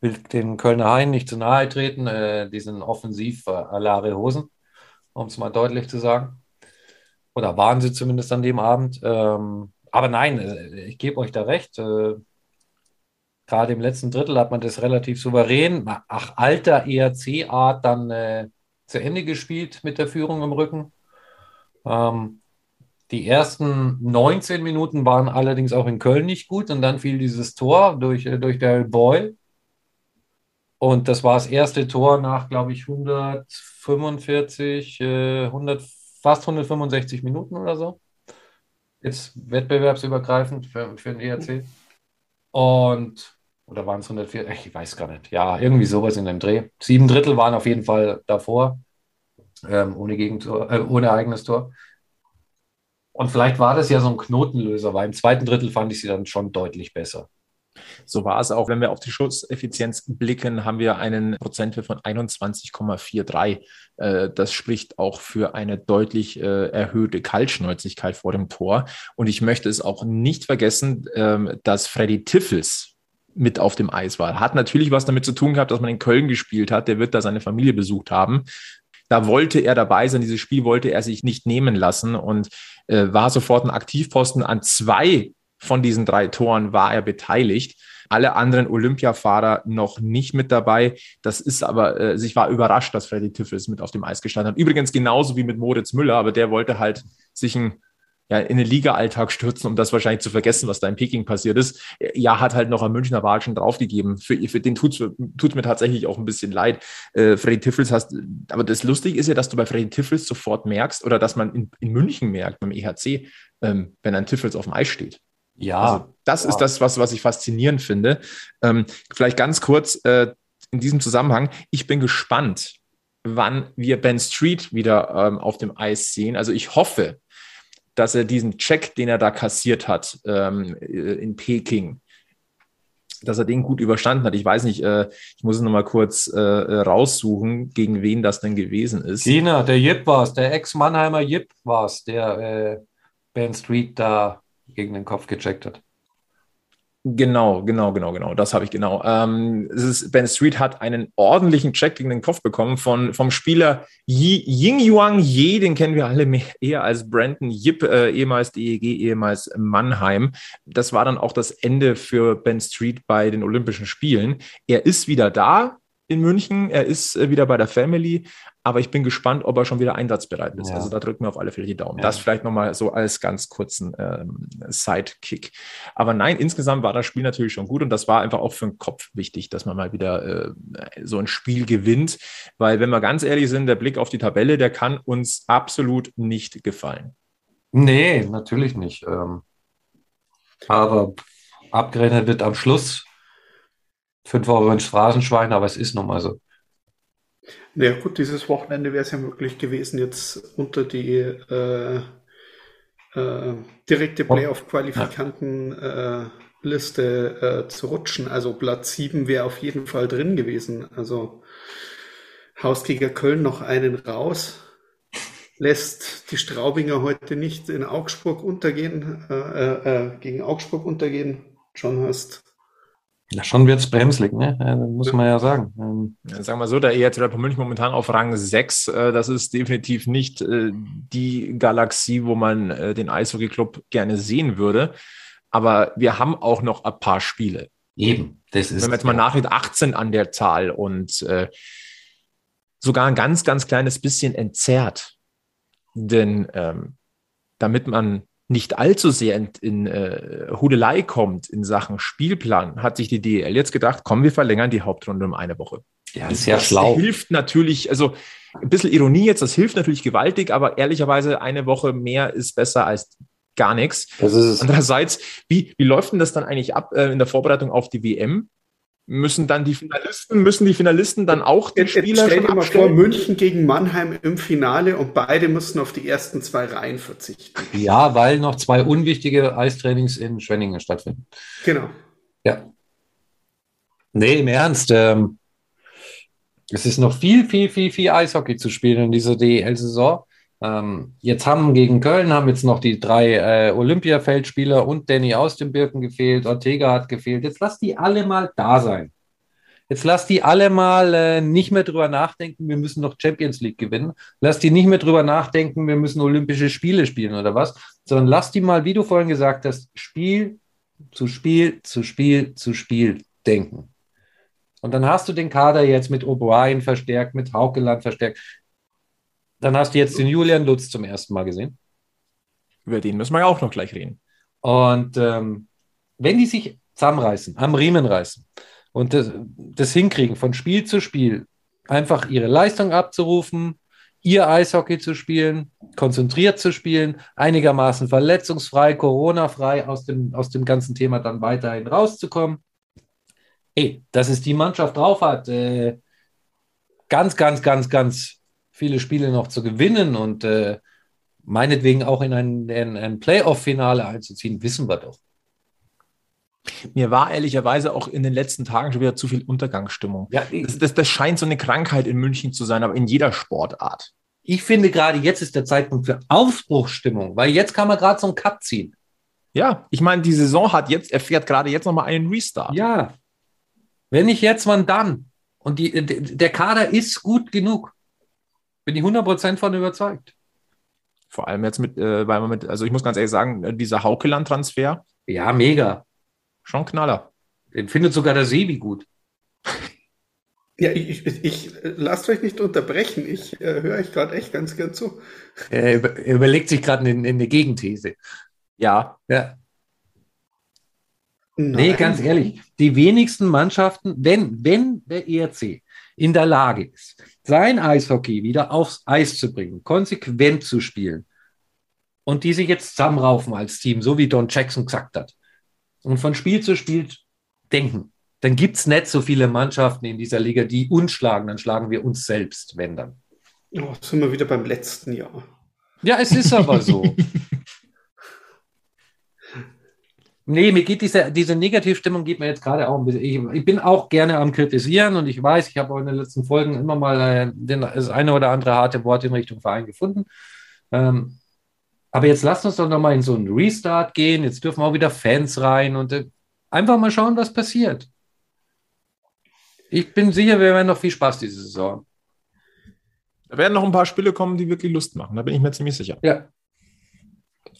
will den Kölner Hain nicht zu nahe treten. Äh, die sind offensiv äh, alare Hosen, um es mal deutlich zu sagen. Oder waren sie zumindest an dem Abend. Ähm, aber nein, äh, ich gebe euch da recht. Äh, Gerade im letzten Drittel hat man das relativ souverän, ach, alter ERC-Art dann äh, zu Ende gespielt mit der Führung im Rücken. Ähm, die ersten 19 Minuten waren allerdings auch in Köln nicht gut und dann fiel dieses Tor durch, äh, durch Daryl Boyle. Und das war das erste Tor nach, glaube ich, 145, äh, 100, fast 165 Minuten oder so. Jetzt wettbewerbsübergreifend für, für den ERC. Und, oder waren es 104? Ich weiß gar nicht. Ja, irgendwie sowas in dem Dreh. Sieben Drittel waren auf jeden Fall davor, ähm, ohne, Gegentor, äh, ohne eigenes Tor. Und vielleicht war das ja so ein Knotenlöser, weil im zweiten Drittel fand ich sie dann schon deutlich besser. So war es auch. Wenn wir auf die Schusseffizienz blicken, haben wir einen Prozentwert von 21,43. Äh, das spricht auch für eine deutlich äh, erhöhte Kaltschnäuzigkeit vor dem Tor. Und ich möchte es auch nicht vergessen, ähm, dass Freddy Tiffels mit auf dem Eis war. Hat natürlich was damit zu tun gehabt, dass man in Köln gespielt hat. Der wird da seine Familie besucht haben. da wollte er dabei sein. Dieses Spiel wollte er sich nicht nehmen lassen und äh, war sofort ein Aktivposten. An zwei von diesen drei Toren war er beteiligt. Alle anderen Olympiafahrer noch nicht mit dabei. Das ist aber, äh, ich war überrascht, dass Freddy Tiffels mit auf dem Eis gestanden hat. Übrigens genauso wie mit Moritz Müller, aber der wollte halt sich ein ja, in den Liga-Alltag stürzen, um das wahrscheinlich zu vergessen, was da in Peking passiert ist. Ja, hat halt noch am Münchner Watschen draufgegeben. Für, für den tut's, tut's mir tatsächlich auch ein bisschen leid. Äh, Freddy Tiffels hast, aber das Lustige ist ja, dass du bei Freddy Tiffels sofort merkst oder dass man in, in München merkt, beim EHC, ähm, wenn ein Tiffels auf dem Eis steht. Ja. Also das ja. ist das, was, was ich faszinierend finde. Ähm, vielleicht ganz kurz äh, in diesem Zusammenhang. Ich bin gespannt, wann wir Ben Street wieder ähm, auf dem Eis sehen. Also ich hoffe, dass er diesen Check, den er da kassiert hat ähm, äh, in Peking, dass er den gut überstanden hat. Ich weiß nicht, äh, ich muss es nochmal kurz äh, raussuchen, gegen wen das denn gewesen ist. China, der Jip war es, der Ex-Mannheimer Jip war es, der äh, Ben Street da gegen den Kopf gecheckt hat. Genau, genau, genau, genau. Das habe ich genau. Ähm, ist, ben Street hat einen ordentlichen Check gegen den Kopf bekommen von, vom Spieler Yi, Ying Yuang Ye, den kennen wir alle mehr, eher als Brandon Yip, äh, ehemals DEG, ehemals Mannheim. Das war dann auch das Ende für Ben Street bei den Olympischen Spielen. Er ist wieder da, in München. Er ist äh, wieder bei der Family, aber ich bin gespannt, ob er schon wieder einsatzbereit ist. Ja. Also da drücken wir auf alle Fälle die Daumen. Ja. Das vielleicht nochmal so als ganz kurzen ähm, Sidekick. Aber nein, insgesamt war das Spiel natürlich schon gut und das war einfach auch für den Kopf wichtig, dass man mal wieder äh, so ein Spiel gewinnt. Weil, wenn wir ganz ehrlich sind, der Blick auf die Tabelle, der kann uns absolut nicht gefallen. Nee, natürlich nicht. Ähm, aber abgerechnet wird am Schluss fünf Euro ein Straßenschwein, aber es ist nun mal so. Ja gut, dieses Wochenende wäre es ja möglich gewesen, jetzt unter die äh, äh, direkte Playoff-Qualifikanten-Liste äh, äh, zu rutschen. Also Platz 7 wäre auf jeden Fall drin gewesen. Also Hausgiger Köln noch einen raus, lässt die Straubinger heute nicht in Augsburg untergehen, äh, äh, gegen Augsburg untergehen. John hast ja, schon wird es bremslig, ne? Muss man ja sagen. Ähm, ja, sagen wir so, der ERC Rapid München momentan auf Rang 6. Äh, das ist definitiv nicht äh, die Galaxie, wo man äh, den Eishockey-Club gerne sehen würde. Aber wir haben auch noch ein paar Spiele. Eben, das ist. Wenn man jetzt mal nachricht, 18 an der Zahl und sogar ein ganz, ganz kleines bisschen entzerrt. Denn ähm, damit man nicht allzu sehr in, in äh, Hudelei kommt in Sachen Spielplan, hat sich die DL jetzt gedacht, komm, wir verlängern die Hauptrunde um eine Woche. Ja, das ist ja schlau. hilft natürlich, also ein bisschen Ironie jetzt, das hilft natürlich gewaltig, aber ehrlicherweise eine Woche mehr ist besser als gar nichts. Andererseits, wie, wie läuft denn das dann eigentlich ab äh, in der Vorbereitung auf die WM? Müssen dann die Finalisten, müssen die Finalisten dann auch den Spieler Stell dir mal vor, München gegen Mannheim im Finale und beide müssen auf die ersten zwei Reihen verzichten. Ja, weil noch zwei unwichtige Eistrainings in Schwenningen stattfinden. Genau. Ja. Nee, im Ernst. Ähm, es ist noch viel, viel, viel, viel Eishockey zu spielen in dieser DEL-Saison. Ähm, jetzt haben gegen Köln haben jetzt noch die drei äh, Olympiafeldspieler und Danny aus dem Birken gefehlt, Ortega hat gefehlt. Jetzt lass die alle mal da sein. Jetzt lass die alle mal äh, nicht mehr drüber nachdenken, wir müssen noch Champions League gewinnen. Lass die nicht mehr drüber nachdenken, wir müssen Olympische Spiele spielen oder was, sondern lass die mal, wie du vorhin gesagt hast, Spiel zu Spiel zu Spiel zu Spiel denken. Und dann hast du den Kader jetzt mit O'Brien verstärkt, mit Haukeland verstärkt. Dann hast du jetzt den Julian Lutz zum ersten Mal gesehen. Über den müssen wir ja auch noch gleich reden. Und ähm, wenn die sich zusammenreißen, am Riemen reißen und das, das hinkriegen, von Spiel zu Spiel einfach ihre Leistung abzurufen, ihr Eishockey zu spielen, konzentriert zu spielen, einigermaßen verletzungsfrei, Corona-frei aus dem, aus dem ganzen Thema dann weiterhin rauszukommen. Ey, dass es die Mannschaft drauf hat, äh, ganz, ganz, ganz, ganz viele Spiele noch zu gewinnen und äh, meinetwegen auch in ein, in ein Playoff-Finale einzuziehen, wissen wir doch. Mir war ehrlicherweise auch in den letzten Tagen schon wieder zu viel Untergangsstimmung. Ja, das, das, das scheint so eine Krankheit in München zu sein, aber in jeder Sportart. Ich finde gerade jetzt ist der Zeitpunkt für Aufbruchsstimmung, weil jetzt kann man gerade so einen Cut ziehen. Ja, ich meine, die Saison hat jetzt, erfährt gerade jetzt nochmal einen Restart. Ja. Wenn nicht jetzt, wann dann? Und die, der Kader ist gut genug. Bin ich 100% von überzeugt. Vor allem jetzt mit, äh, weil man mit, also ich muss ganz ehrlich sagen, äh, dieser Haukeland-Transfer, Ja, mega. schon Knaller. Den findet sogar der Sebi gut. Ja, ich, ich, ich äh, lasst euch nicht unterbrechen. Ich äh, höre euch gerade echt ganz gern zu. Er, über, er überlegt sich gerade eine, eine Gegenthese. Ja, Ja. Nee, Nein. ganz ehrlich, die wenigsten Mannschaften, wenn, wenn der ERC in der Lage ist, sein Eishockey wieder aufs Eis zu bringen, konsequent zu spielen und die sich jetzt zusammenraufen als Team, so wie Don Jackson gesagt hat, und von Spiel zu Spiel denken, dann gibt es nicht so viele Mannschaften in dieser Liga, die uns schlagen, dann schlagen wir uns selbst, wenn dann. Oh, sind wir wieder beim letzten Jahr. Ja, es ist aber so. Nee, mir geht diese, diese Negativstimmung geht mir jetzt gerade auch ein bisschen. Ich, ich bin auch gerne am Kritisieren und ich weiß, ich habe auch in den letzten Folgen immer mal äh, den, das eine oder andere harte Wort in Richtung Verein gefunden. Ähm, aber jetzt lasst uns doch nochmal in so einen Restart gehen. Jetzt dürfen auch wieder Fans rein und äh, einfach mal schauen, was passiert. Ich bin sicher, wir werden noch viel Spaß diese Saison. da werden noch ein paar Spiele kommen, die wirklich Lust machen. Da bin ich mir ziemlich sicher. Ja.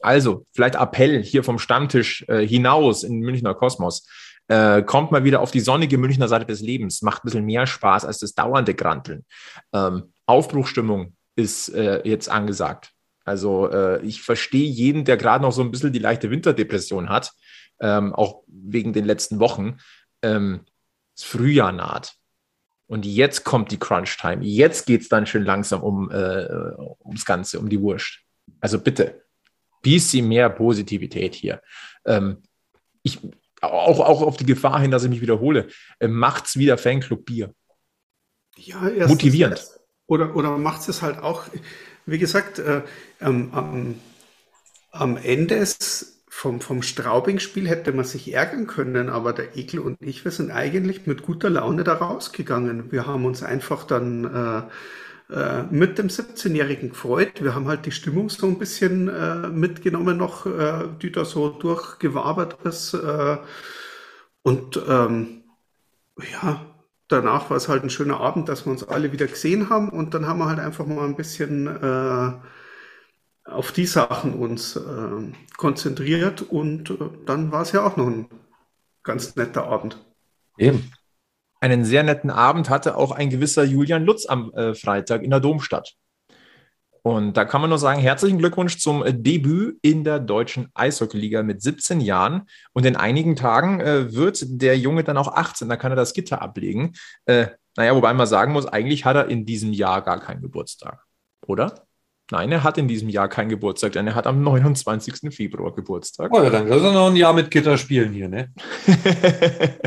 Also, vielleicht Appell hier vom Stammtisch äh, hinaus in Münchner Kosmos. Äh, kommt mal wieder auf die sonnige Münchner Seite des Lebens. Macht ein bisschen mehr Spaß als das dauernde Granteln. Ähm, Aufbruchstimmung ist äh, jetzt angesagt. Also, äh, ich verstehe jeden, der gerade noch so ein bisschen die leichte Winterdepression hat, ähm, auch wegen den letzten Wochen. Ähm, das Frühjahr naht. Und jetzt kommt die Crunch-Time. Jetzt geht es dann schön langsam um, äh, ums Ganze, um die Wurst. Also bitte, bisschen mehr Positivität hier. Ähm, ich, auch, auch auf die Gefahr hin, dass ich mich wiederhole, äh, macht's wieder Fanclub Bier. Ja, erstens Motivierend. Oder, oder macht es halt auch, wie gesagt, äh, ähm, am, am Ende ist vom, vom Straubing-Spiel hätte man sich ärgern können, aber der Ekel und ich, wir sind eigentlich mit guter Laune da rausgegangen. Wir haben uns einfach dann äh, äh, mit dem 17-Jährigen gefreut. Wir haben halt die Stimmung so ein bisschen äh, mitgenommen noch, äh, die da so durchgewabert ist. Äh, und ähm, ja, danach war es halt ein schöner Abend, dass wir uns alle wieder gesehen haben und dann haben wir halt einfach mal ein bisschen äh, auf die Sachen uns äh, konzentriert und dann war es ja auch noch ein ganz netter Abend. Eben. Einen sehr netten Abend hatte auch ein gewisser Julian Lutz am äh, Freitag in der Domstadt. Und da kann man nur sagen, herzlichen Glückwunsch zum äh, Debüt in der deutschen Eishockeyliga mit 17 Jahren. Und in einigen Tagen äh, wird der Junge dann auch 18, da kann er das Gitter ablegen. Äh, naja, wobei man sagen muss, eigentlich hat er in diesem Jahr gar keinen Geburtstag, oder? Nein, er hat in diesem Jahr keinen Geburtstag, denn er hat am 29. Februar Geburtstag. Oh ja, dann kannst du noch ein Jahr mit Gitter spielen hier, ne?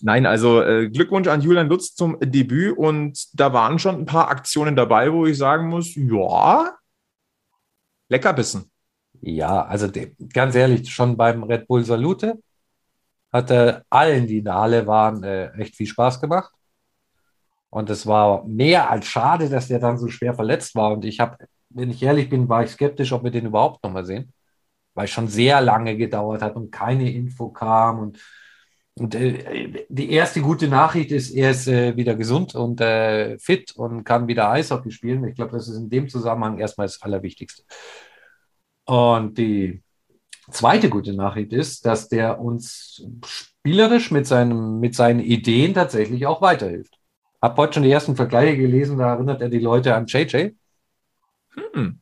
Nein, also äh, Glückwunsch an Julian Lutz zum Debüt und da waren schon ein paar Aktionen dabei, wo ich sagen muss, ja, Leckerbissen. Ja, also de- ganz ehrlich, schon beim Red Bull Salute hat äh, allen, die in der Halle waren, äh, echt viel Spaß gemacht. Und es war mehr als schade, dass der dann so schwer verletzt war. Und ich habe, wenn ich ehrlich bin, war ich skeptisch, ob wir den überhaupt nochmal sehen, weil es schon sehr lange gedauert hat und keine Info kam. Und, und äh, die erste gute Nachricht ist, er ist äh, wieder gesund und äh, fit und kann wieder Eishockey spielen. Ich glaube, das ist in dem Zusammenhang erstmal das Allerwichtigste. Und die zweite gute Nachricht ist, dass der uns spielerisch mit, seinem, mit seinen Ideen tatsächlich auch weiterhilft. Hab heute schon die ersten Vergleiche gelesen, da erinnert er die Leute an JJ. Hm.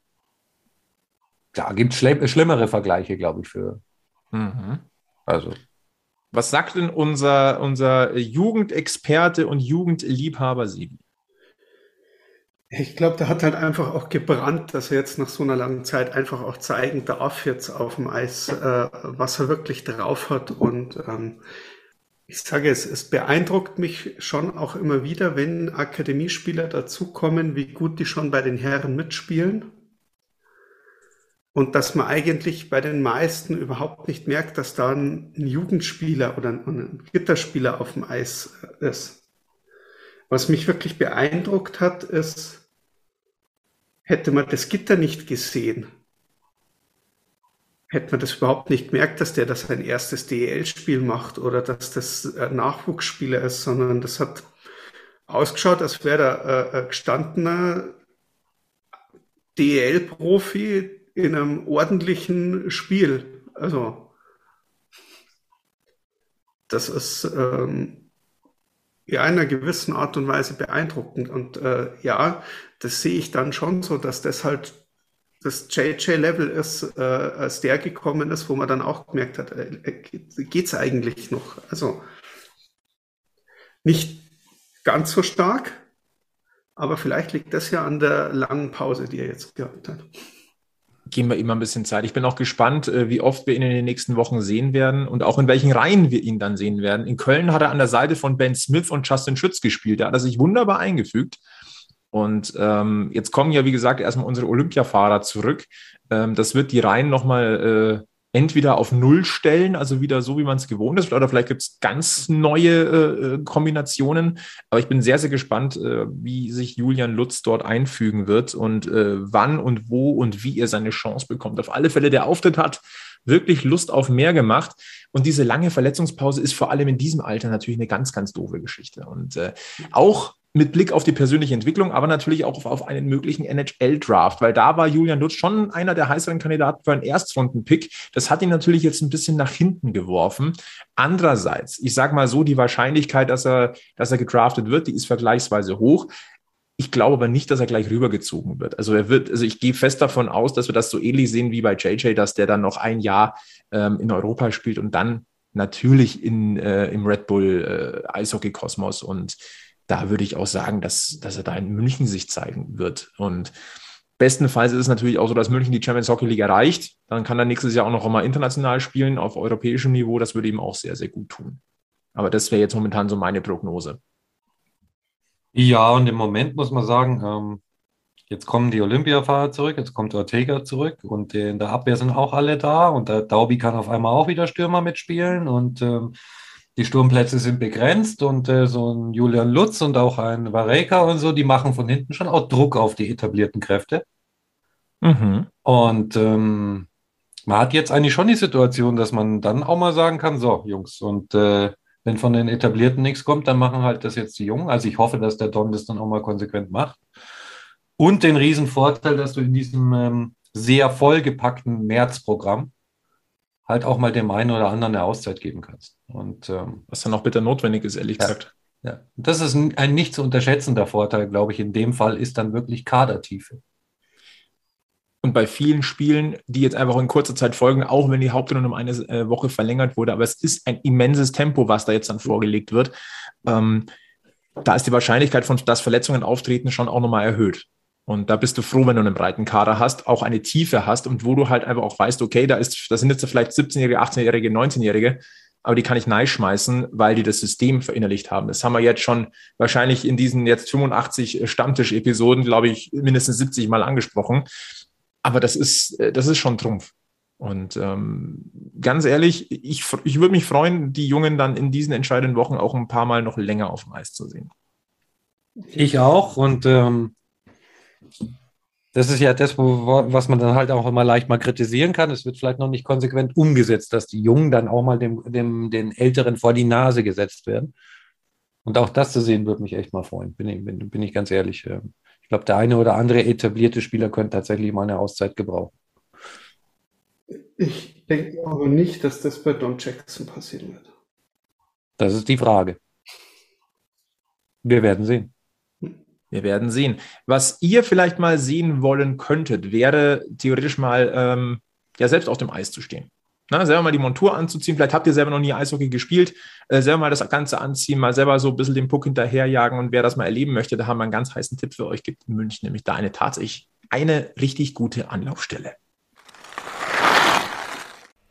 Da gibt es schlimmere Vergleiche, glaube ich, für. Mhm. Also, Was sagt denn unser, unser Jugendexperte und Jugendliebhaber Sibi? Ich glaube, der hat halt einfach auch gebrannt, dass er jetzt nach so einer langen Zeit einfach auch zeigen darf jetzt auf dem Eis, äh, was er wirklich drauf hat. Und ähm, ich sage es, es beeindruckt mich schon auch immer wieder, wenn Akademiespieler dazukommen, wie gut die schon bei den Herren mitspielen. Und dass man eigentlich bei den meisten überhaupt nicht merkt, dass da ein Jugendspieler oder ein Gitterspieler auf dem Eis ist. Was mich wirklich beeindruckt hat, ist, hätte man das Gitter nicht gesehen, hätte man das überhaupt nicht gemerkt, dass der das sein erstes DEL-Spiel macht oder dass das ein Nachwuchsspieler ist, sondern das hat ausgeschaut, als wäre er äh, gestandener DEL-Profi in einem ordentlichen Spiel. Also, das ist ähm, in einer gewissen Art und Weise beeindruckend. Und äh, ja, das sehe ich dann schon so, dass das halt das JJ-Level ist, äh, als der gekommen ist, wo man dann auch gemerkt hat, äh, äh geht es eigentlich noch? Also nicht ganz so stark, aber vielleicht liegt das ja an der langen Pause, die er jetzt gehabt hat. Geben wir ihm ein bisschen Zeit. Ich bin auch gespannt, äh, wie oft wir ihn in den nächsten Wochen sehen werden und auch in welchen Reihen wir ihn dann sehen werden. In Köln hat er an der Seite von Ben Smith und Justin Schütz gespielt. Da hat er sich wunderbar eingefügt. Und ähm, jetzt kommen ja, wie gesagt, erstmal unsere Olympiafahrer zurück. Ähm, das wird die Reihen nochmal äh, entweder auf Null stellen, also wieder so, wie man es gewohnt ist, oder vielleicht gibt es ganz neue äh, äh, Kombinationen. Aber ich bin sehr, sehr gespannt, äh, wie sich Julian Lutz dort einfügen wird und äh, wann und wo und wie er seine Chance bekommt. Auf alle Fälle, der Auftritt hat wirklich Lust auf mehr gemacht. Und diese lange Verletzungspause ist vor allem in diesem Alter natürlich eine ganz, ganz doofe Geschichte. Und äh, auch mit Blick auf die persönliche Entwicklung, aber natürlich auch auf, einen möglichen NHL-Draft, weil da war Julian Lutz schon einer der heißeren Kandidaten für einen Erstrunden-Pick. Das hat ihn natürlich jetzt ein bisschen nach hinten geworfen. Andererseits, ich sage mal so, die Wahrscheinlichkeit, dass er, dass er gedraftet wird, die ist vergleichsweise hoch. Ich glaube aber nicht, dass er gleich rübergezogen wird. Also er wird, also ich gehe fest davon aus, dass wir das so ähnlich sehen wie bei JJ, dass der dann noch ein Jahr ähm, in Europa spielt und dann natürlich in, äh, im Red Bull äh, Eishockey-Kosmos und da würde ich auch sagen, dass, dass er da in München sich zeigen wird. Und bestenfalls ist es natürlich auch so, dass München die Champions Hockey League erreicht. Dann kann er nächstes Jahr auch noch mal international spielen auf europäischem Niveau. Das würde ihm auch sehr, sehr gut tun. Aber das wäre jetzt momentan so meine Prognose. Ja, und im Moment muss man sagen, ähm, jetzt kommen die Olympiafahrer zurück, jetzt kommt Ortega zurück und in der Abwehr sind auch alle da und der Daubi kann auf einmal auch wieder Stürmer mitspielen und ähm, die Sturmplätze sind begrenzt und äh, so ein Julian Lutz und auch ein Vareka und so, die machen von hinten schon auch Druck auf die etablierten Kräfte. Mhm. Und ähm, man hat jetzt eigentlich schon die Situation, dass man dann auch mal sagen kann, so Jungs, und äh, wenn von den Etablierten nichts kommt, dann machen halt das jetzt die Jungen. Also ich hoffe, dass der Don das dann auch mal konsequent macht. Und den riesen Vorteil, dass du in diesem ähm, sehr vollgepackten Märzprogramm halt auch mal dem einen oder anderen eine Auszeit geben kannst. Und, ähm, Was dann auch bitte notwendig ist, ehrlich ja, gesagt. Ja, das ist ein, ein nicht zu unterschätzender Vorteil, glaube ich, in dem Fall ist dann wirklich Kadertiefe. Und bei vielen Spielen, die jetzt einfach in kurzer Zeit folgen, auch wenn die Hauptrunde um eine äh, Woche verlängert wurde, aber es ist ein immenses Tempo, was da jetzt dann vorgelegt wird. Ähm, da ist die Wahrscheinlichkeit von, dass Verletzungen auftreten, schon auch nochmal erhöht. Und da bist du froh, wenn du einen breiten Kader hast, auch eine Tiefe hast und wo du halt einfach auch weißt, okay, da ist, da sind jetzt vielleicht 17-Jährige, 18-Jährige, 19-Jährige, aber die kann ich schmeißen, weil die das System verinnerlicht haben. Das haben wir jetzt schon wahrscheinlich in diesen jetzt 85 Stammtisch-Episoden, glaube ich, mindestens 70 Mal angesprochen. Aber das ist, das ist schon Trumpf. Und ähm, ganz ehrlich, ich, ich würde mich freuen, die Jungen dann in diesen entscheidenden Wochen auch ein paar Mal noch länger auf dem Eis zu sehen. Ich auch. Und ähm, das ist ja das, wo, was man dann halt auch immer leicht mal kritisieren kann. Es wird vielleicht noch nicht konsequent umgesetzt, dass die Jungen dann auch mal dem, dem, den Älteren vor die Nase gesetzt werden. Und auch das zu sehen, würde mich echt mal freuen, bin ich, bin, bin ich ganz ehrlich. Ähm, ich glaube, der eine oder andere etablierte Spieler könnte tatsächlich mal eine Auszeit gebrauchen. Ich denke aber nicht, dass das bei Don Jackson passieren wird. Das ist die Frage. Wir werden sehen. Wir werden sehen. Was ihr vielleicht mal sehen wollen könntet, wäre theoretisch mal ähm, ja selbst auf dem Eis zu stehen. Na, selber mal die Montur anzuziehen. Vielleicht habt ihr selber noch nie Eishockey gespielt. Äh, selber mal das Ganze anziehen, mal selber so ein bisschen den Puck hinterherjagen. Und wer das mal erleben möchte, da haben wir einen ganz heißen Tipp für euch. Gibt in München nämlich da eine tatsächlich eine richtig gute Anlaufstelle.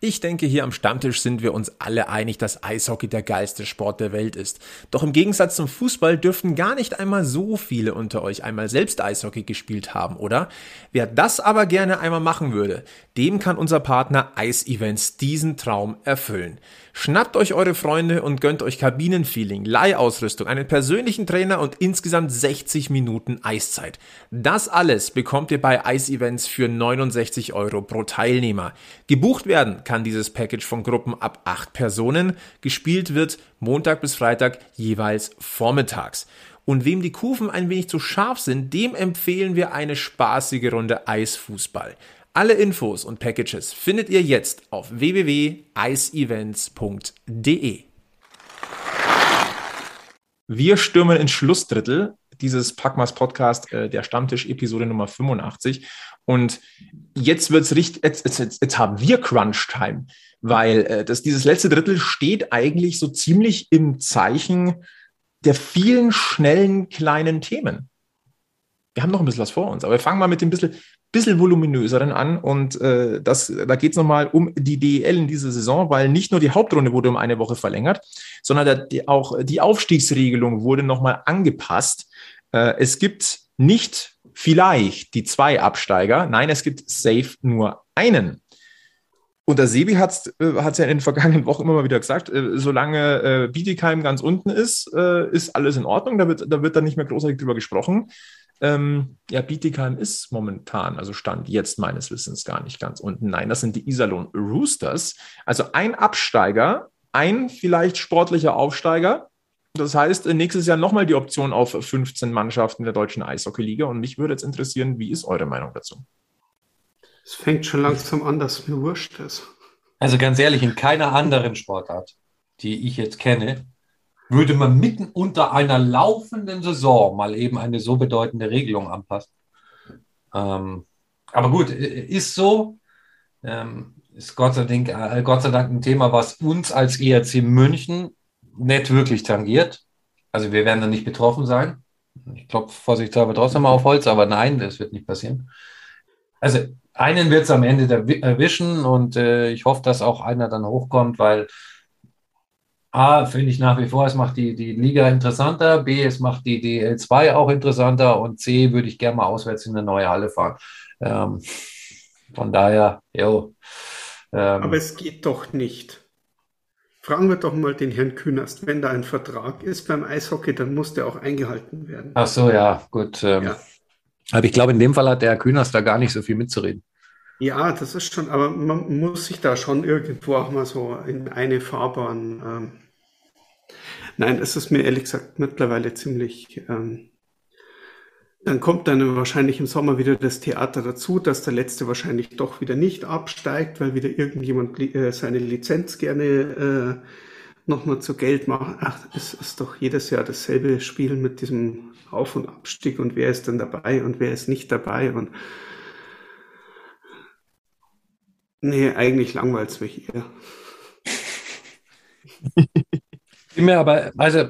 Ich denke, hier am Stammtisch sind wir uns alle einig, dass Eishockey der geilste Sport der Welt ist. Doch im Gegensatz zum Fußball dürften gar nicht einmal so viele unter euch einmal selbst Eishockey gespielt haben, oder? Wer das aber gerne einmal machen würde, dem kann unser Partner Ice Events diesen Traum erfüllen. Schnappt euch eure Freunde und gönnt euch Kabinenfeeling, Leihausrüstung, einen persönlichen Trainer und insgesamt 60 Minuten Eiszeit. Das alles bekommt ihr bei Ice Events für 69 Euro pro Teilnehmer. Gebucht werden kann dieses Package von Gruppen ab 8 Personen. Gespielt wird Montag bis Freitag jeweils vormittags. Und wem die Kufen ein wenig zu scharf sind, dem empfehlen wir eine spaßige Runde Eisfußball. Alle Infos und Packages findet ihr jetzt auf www.eisevents.de. Wir stürmen ins Schlussdrittel dieses Packmas Podcast, äh, der Stammtisch Episode Nummer 85. Und jetzt wird's richtig, jetzt, jetzt, jetzt haben wir Crunch Time, weil äh, das, dieses letzte Drittel steht eigentlich so ziemlich im Zeichen der vielen schnellen kleinen Themen. Wir haben noch ein bisschen was vor uns, aber wir fangen mal mit dem bisschen, bisschen voluminöseren an. Und äh, das, da geht es nochmal um die DEL in dieser Saison, weil nicht nur die Hauptrunde wurde um eine Woche verlängert, sondern der, die, auch die Aufstiegsregelung wurde nochmal angepasst. Äh, es gibt nicht vielleicht die zwei Absteiger, nein, es gibt safe nur einen. Und der Sebi hat es äh, ja in den vergangenen Wochen immer mal wieder gesagt, äh, solange äh, Bietigheim ganz unten ist, äh, ist alles in Ordnung, da wird, da wird dann nicht mehr großartig drüber gesprochen. Ähm, ja, Bietigheim ist momentan, also Stand jetzt meines Wissens gar nicht ganz unten. Nein, das sind die Iserlohn Roosters. Also ein Absteiger, ein vielleicht sportlicher Aufsteiger. Das heißt, nächstes Jahr nochmal die Option auf 15 Mannschaften der deutschen Eishockeyliga. Und mich würde jetzt interessieren, wie ist eure Meinung dazu? Es fängt schon langsam an, dass mir wurscht ist. Also ganz ehrlich, in keiner anderen Sportart, die ich jetzt kenne, würde man mitten unter einer laufenden Saison mal eben eine so bedeutende Regelung anpassen. Ähm, aber gut, ist so. Ähm, ist Gott sei, Dank, äh, Gott sei Dank ein Thema, was uns als ERC München nicht wirklich tangiert. Also wir werden da nicht betroffen sein. Ich glaube, vorsichtshalber trotzdem mal auf Holz, aber nein, das wird nicht passieren. Also einen wird es am Ende erwischen und äh, ich hoffe, dass auch einer dann hochkommt, weil A, finde ich nach wie vor, es macht die, die Liga interessanter, B, es macht die DL2 auch interessanter und C, würde ich gerne mal auswärts in eine neue Halle fahren. Ähm, von daher, jo. Ähm, Aber es geht doch nicht. Fragen wir doch mal den Herrn Künast. Wenn da ein Vertrag ist beim Eishockey, dann muss der auch eingehalten werden. Ach so, ja, gut. Ähm, ja. Aber ich glaube, in dem Fall hat der Herr Künast da gar nicht so viel mitzureden. Ja, das ist schon, aber man muss sich da schon irgendwo auch mal so in eine Fahrbahn ähm, Nein, es ist mir ehrlich gesagt mittlerweile ziemlich. Ähm, dann kommt dann wahrscheinlich im Sommer wieder das Theater dazu, dass der letzte wahrscheinlich doch wieder nicht absteigt, weil wieder irgendjemand äh, seine Lizenz gerne äh, nochmal zu Geld macht. Ach, es ist doch jedes Jahr dasselbe Spiel mit diesem Auf- und Abstieg und wer ist denn dabei und wer ist nicht dabei und nee, eigentlich langweilt es mich eher. bin mir aber, also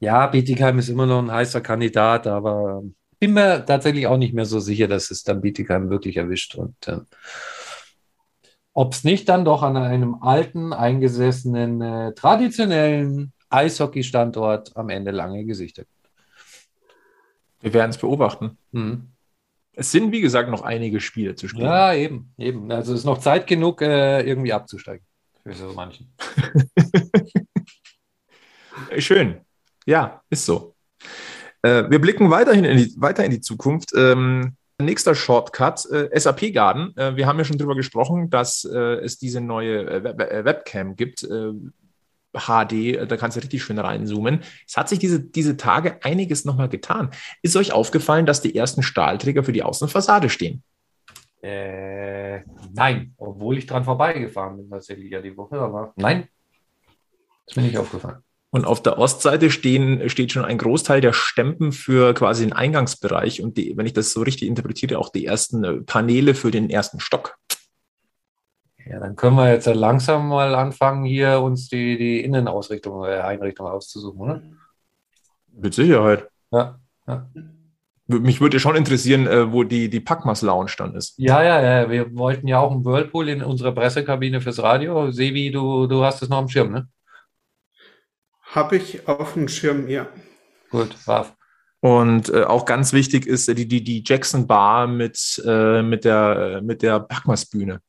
ja, Bietigheim ist immer noch ein heißer Kandidat, aber bin mir tatsächlich auch nicht mehr so sicher, dass es dann Bietigheim wirklich erwischt. Und äh, ob es nicht dann doch an einem alten, eingesessenen, äh, traditionellen Eishockey-Standort am Ende lange Gesichter gibt. Wir werden es beobachten. Mhm. Es sind, wie gesagt, noch einige Spiele zu spielen. Ja, eben, eben. Also es ist noch Zeit genug, äh, irgendwie abzusteigen. Für so manchen. Schön. Ja, ist so. Äh, wir blicken weiterhin in die, weiter in die Zukunft. Ähm, nächster Shortcut, äh, SAP Garden. Äh, wir haben ja schon darüber gesprochen, dass äh, es diese neue äh, Web äh, Webcam gibt. HD, da kannst du richtig schön reinzoomen. Es hat sich diese, diese Tage einiges nochmal getan. Ist euch aufgefallen, dass die ersten Stahlträger für die Außenfassade stehen? nein, obwohl ich dran vorbeigefahren bin tatsächlich ja die Woche, aber nein, ist mir nicht aufgefallen. Und auf der Ostseite stehen, steht schon ein Großteil der Stempen für quasi den Eingangsbereich und die, wenn ich das so richtig interpretiere, auch die ersten äh, Paneele für den ersten Stock. Ja, dann können wir jetzt langsam mal anfangen, hier uns die, die Innenausrichtung, äh, Einrichtung auszusuchen, oder? Mit Sicherheit. Ja. ja. Mich würde schon interessieren, äh, wo die, die Packmas Lounge dann ist. Ja, ja, ja. Wir wollten ja auch einen Whirlpool in unserer Pressekabine fürs Radio. Sevi, du, du hast es noch am Schirm, ne? Habe ich auf dem Schirm, ja. Gut, warf. Und äh, auch ganz wichtig ist die, die, die Jackson Bar mit, äh, mit der, äh, mit der Backmas-Bühne.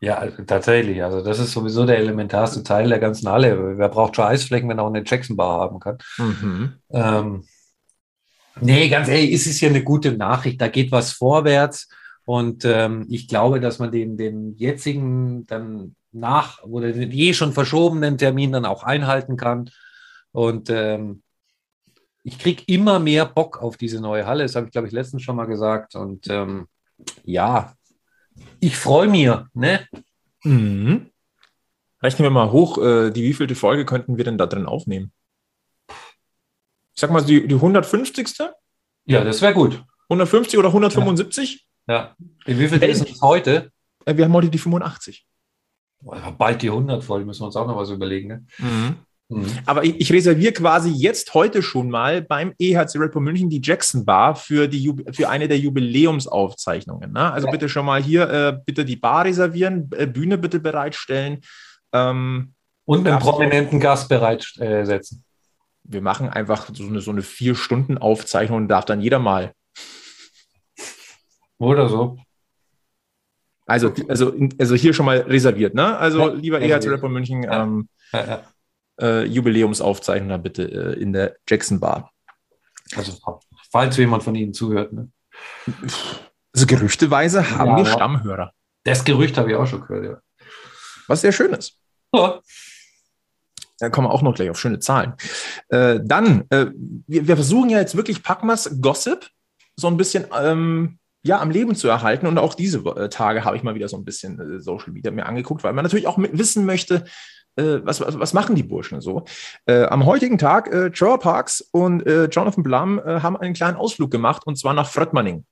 Ja, tatsächlich. Also, das ist sowieso der elementarste Teil der ganzen Halle. Wer braucht schon Eisflecken, wenn er auch eine Jackson Bar haben kann? Mhm. Ähm, nee, ganz ehrlich, ist es ja eine gute Nachricht. Da geht was vorwärts. Und ähm, ich glaube, dass man den, den jetzigen dann nach oder den je schon verschobenen Termin dann auch einhalten kann. Und ähm, ich kriege immer mehr Bock auf diese neue Halle. Das habe ich, glaube ich, letztens schon mal gesagt. Und ähm, ja, ich freue mich. Ne? Mhm. Rechnen wir mal hoch, äh, die wievielte Folge könnten wir denn da drin aufnehmen? Ich sag mal, die, die 150. Ja, das wäre gut. 150 oder 175? Ja. Wie viel ist es heute? Äh, wir haben heute die 85. Bald die 100 voll, müssen wir uns auch noch was überlegen. Ne? Mhm. Mhm. Aber ich, ich, reserviere quasi jetzt heute schon mal beim EHC Red Bull München die Jackson Bar für, die, für eine der Jubiläumsaufzeichnungen. Ne? Also ja. bitte schon mal hier, äh, bitte die Bar reservieren, äh, Bühne bitte bereitstellen. Ähm, Und einen prominenten Gast bereitsetzen. Äh, Wir machen einfach so eine, so eine Vier-Stunden-Aufzeichnung und darf dann jeder mal. Oder so. Also, also, also hier schon mal reserviert, ne? Also, lieber EHC Bull München. Ähm, äh, Jubiläumsaufzeichnung bitte äh, in der Jackson Bar. Also, falls jemand von Ihnen zuhört. Ne? Also gerüchteweise haben ja, wir Stammhörer. Das Gerücht habe ich auch schon gehört, ja. Was sehr schön ist. Ja. Da kommen wir auch noch gleich auf schöne Zahlen. Äh, dann, äh, wir, wir, versuchen ja jetzt wirklich Packmas Gossip so ein bisschen ähm, ja, am Leben zu erhalten. Und auch diese äh, Tage habe ich mal wieder so ein bisschen äh, Social Media mir angeguckt, weil man natürlich auch wissen möchte, äh, was, was, was, machen die Burschen so? Äh, am heutigen Tag, äh, Trevor Parks und äh, Jonathan Blum äh, haben einen kleinen Ausflug gemacht und zwar nach Fröttmanning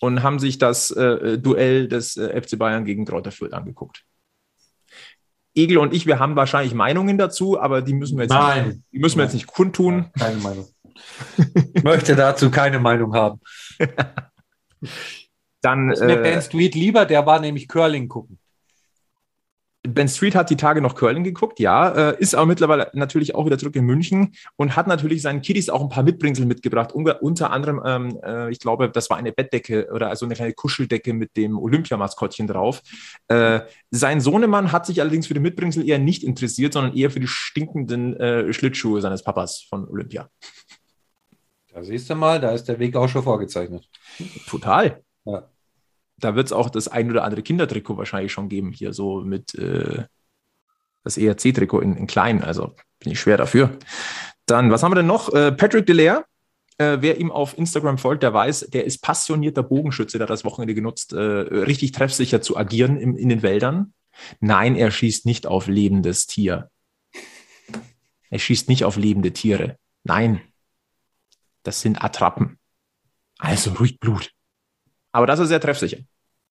und haben sich das Duell des FC Bayern gegen Kräuter Fürth angeguckt. Egel und ich, wir haben wahrscheinlich Meinungen dazu, aber die müssen wir jetzt, Nein. Nicht, die müssen wir jetzt nicht kundtun. Keine Meinung. ich möchte dazu keine Meinung haben. Dann, ist mir Ben Street lieber, der war nämlich Curling gucken. Ben Street hat die Tage noch Curling geguckt, ja, äh, ist aber mittlerweile natürlich auch wieder zurück in München und hat natürlich seinen Kiddies auch ein paar Mitbringsel mitgebracht. Unter, unter anderem, ähm, äh, ich glaube, das war eine Bettdecke oder also eine kleine Kuscheldecke mit dem Olympiamaskottchen drauf. Äh, sein Sohnemann hat sich allerdings für die Mitbringsel eher nicht interessiert, sondern eher für die stinkenden äh, Schlittschuhe seines Papas von Olympia. Da siehst du mal, da ist der Weg auch schon vorgezeichnet. Total. Ja da wird es auch das ein oder andere Kindertrikot wahrscheinlich schon geben, hier so mit äh, das ERC-Trikot in, in klein. Also bin ich schwer dafür. Dann, was haben wir denn noch? Äh, Patrick Delaire. Äh, wer ihm auf Instagram folgt, der weiß, der ist passionierter Bogenschütze, der hat das Wochenende genutzt, äh, richtig treffsicher zu agieren im, in den Wäldern. Nein, er schießt nicht auf lebendes Tier. Er schießt nicht auf lebende Tiere. Nein, das sind Attrappen. Also ruhig Blut. Aber das ist sehr treffsicher.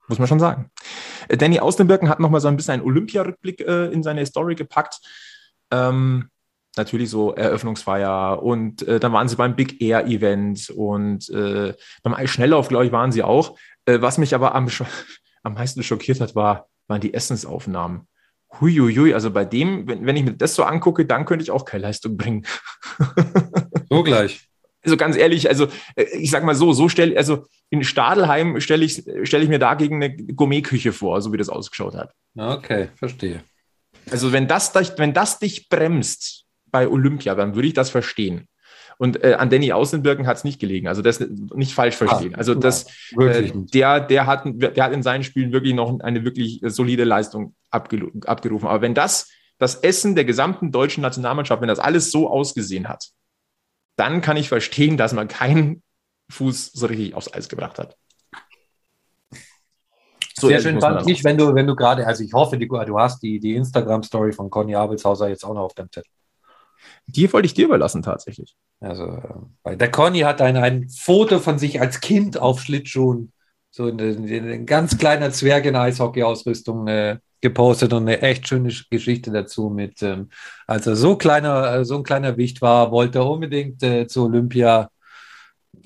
Muss man schon sagen. Äh, Danny Austenbirken hat nochmal so ein bisschen einen Olympia-Rückblick äh, in seine Story gepackt. Ähm, natürlich so Eröffnungsfeier und äh, dann waren sie beim Big Air Event und äh, beim Eisschnelllauf, glaube ich, waren sie auch. Äh, was mich aber am, am meisten schockiert hat, war, waren die Essensaufnahmen. Huiuiui, also bei dem, wenn, wenn ich mir das so angucke, dann könnte ich auch keine Leistung bringen. so gleich also ganz ehrlich, also äh, ich sag mal so, so stelle, also in Stadelheim stelle ich, stell ich mir dagegen eine Gourmetküche vor, so wie das ausgeschaut hat. Okay, verstehe. Also wenn das, wenn das dich bremst bei Olympia, dann würde ich das verstehen. Und äh, an Danny Außenbirken hat es nicht gelegen. Also das nicht falsch ah, verstehen. also das, äh, der, der hat, der hat in seinen Spielen wirklich noch eine wirklich solide Leistung abgerufen. Aber wenn das das Essen der gesamten deutschen Nationalmannschaft, wenn das alles so ausgesehen hat, dann kann ich verstehen, dass man keinen Fuß so richtig aufs Eis gebracht hat. So Sehr schön fand ich, wenn du, wenn du gerade, also ich hoffe, du, du hast die, die Instagram-Story von Conny Abelshauser jetzt auch noch auf deinem Zettel. Die wollte ich dir überlassen, tatsächlich. Also, weil der Conny hat ein, ein Foto von sich als Kind auf Schlittschuhen, so in, in, in ganz kleiner Zwerg in Eishockey-Ausrüstung äh, gepostet und eine echt schöne Geschichte dazu mit, ähm, als er so kleiner, äh, so ein kleiner Wicht war, wollte er unbedingt äh, zu Olympia.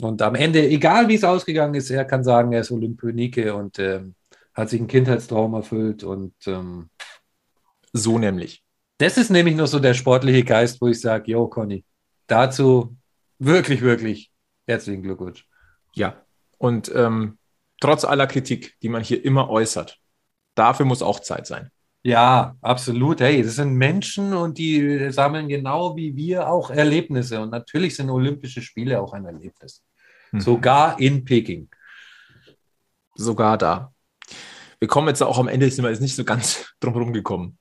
Und am Ende, egal wie es ausgegangen ist, er kann sagen, er ist Olympionike und ähm, hat sich ein Kindheitstraum erfüllt und ähm, so nämlich. Das ist nämlich nur so der sportliche Geist, wo ich sage, yo, Conny, dazu wirklich, wirklich herzlichen Glückwunsch. Ja, und ähm, trotz aller Kritik, die man hier immer äußert, dafür muss auch Zeit sein. Ja, absolut. Hey, das sind Menschen und die sammeln genau wie wir auch Erlebnisse. Und natürlich sind Olympische Spiele auch ein Erlebnis. Hm. Sogar in Peking. Sogar da. Wir kommen jetzt auch am Ende, sind wir jetzt nicht so ganz drumherum gekommen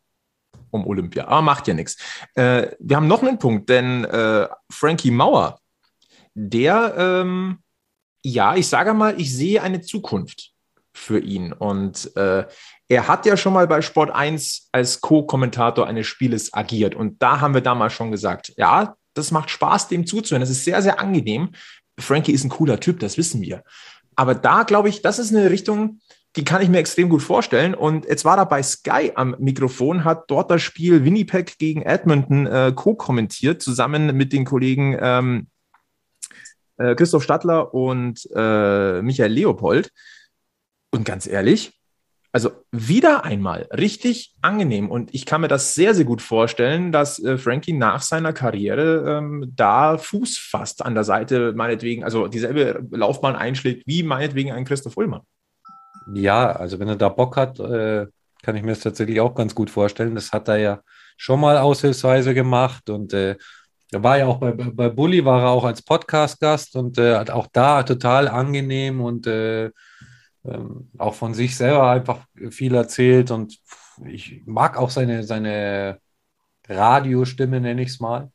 um Olympia. Aber macht ja nichts. Äh, wir haben noch einen Punkt, denn äh, Frankie Mauer der, ähm, ja, ich sage mal, ich sehe eine Zukunft für ihn. Und äh, er hat ja schon mal bei Sport 1 als Co-Kommentator eines Spieles agiert. Und da haben wir damals schon gesagt, ja, das macht Spaß, dem zuzuhören. Das ist sehr, sehr angenehm. Frankie ist ein cooler Typ, das wissen wir. Aber da glaube ich, das ist eine Richtung, die kann ich mir extrem gut vorstellen. Und jetzt war da bei Sky am Mikrofon, hat dort das Spiel Winnipeg gegen Edmonton äh, co-kommentiert, zusammen mit den Kollegen ähm, äh, Christoph Stadler und äh, Michael Leopold. Und ganz ehrlich, also wieder einmal richtig angenehm. Und ich kann mir das sehr, sehr gut vorstellen, dass äh, Frankie nach seiner Karriere ähm, da Fuß fasst an der Seite, meinetwegen, also dieselbe Laufbahn einschlägt wie meinetwegen ein Christoph Ullmann. Ja, also wenn er da Bock hat, äh, kann ich mir das tatsächlich auch ganz gut vorstellen. Das hat er ja schon mal aushilfsweise gemacht und äh, er war ja auch bei, bei Bully, war er auch als Podcast-Gast und äh, hat auch da total angenehm und äh, ähm, auch von sich selber einfach viel erzählt und ich mag auch seine, seine Radiostimme, nenne ich es mal,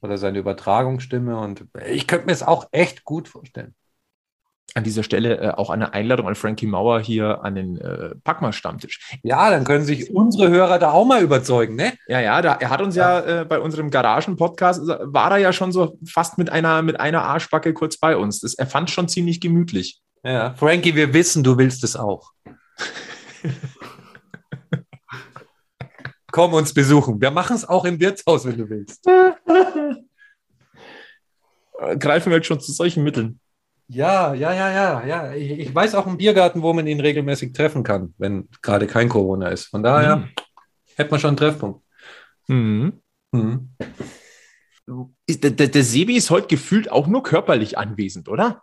oder seine Übertragungsstimme und ich könnte mir es auch echt gut vorstellen an dieser Stelle äh, auch eine Einladung an Frankie Mauer hier an den äh, Packmas-Stammtisch. Ja, dann können sich unsere Hörer da auch mal überzeugen, ne? Ja, ja, da, er hat uns ja, ja äh, bei unserem Garagen-Podcast, war er ja schon so fast mit einer, mit einer Arschbacke kurz bei uns. Das, er fand schon ziemlich gemütlich. Ja, Frankie, wir wissen, du willst es auch. Komm uns besuchen. Wir machen es auch im Wirtshaus, wenn du willst. Greifen wir jetzt schon zu solchen Mitteln. Ja, ja, ja, ja, ja. Ich, ich, weiß auch einen Biergarten, wo man ihn regelmäßig treffen kann, wenn gerade kein Corona ist. Von daher mhm. hätte man schon einen Treffpunkt. Mhm. Mhm. Der, der, der Sebi ist heute gefühlt auch nur körperlich anwesend, oder?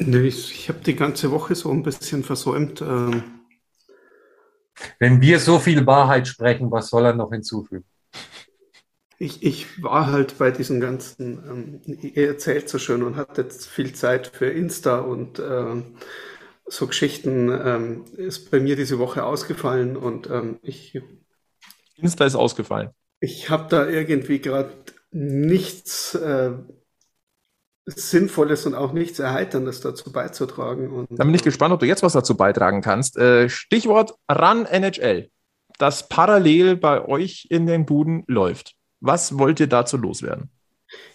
Ich, ich habe die ganze Woche so ein bisschen versäumt. Ähm wenn wir so viel Wahrheit sprechen, was soll er noch hinzufügen? Ich, ich war halt bei diesen ganzen, ähm, ihr erzählt so schön und hatte jetzt viel Zeit für Insta und äh, so Geschichten ähm, ist bei mir diese Woche ausgefallen und ähm, ich. Insta ist ausgefallen. Ich habe da irgendwie gerade nichts äh, Sinnvolles und auch nichts Erheiterndes dazu beizutragen. Und, da bin ich gespannt, ob du jetzt was dazu beitragen kannst. Äh, Stichwort RAN NHL, das parallel bei euch in den Buden läuft. Was wollt ihr dazu loswerden?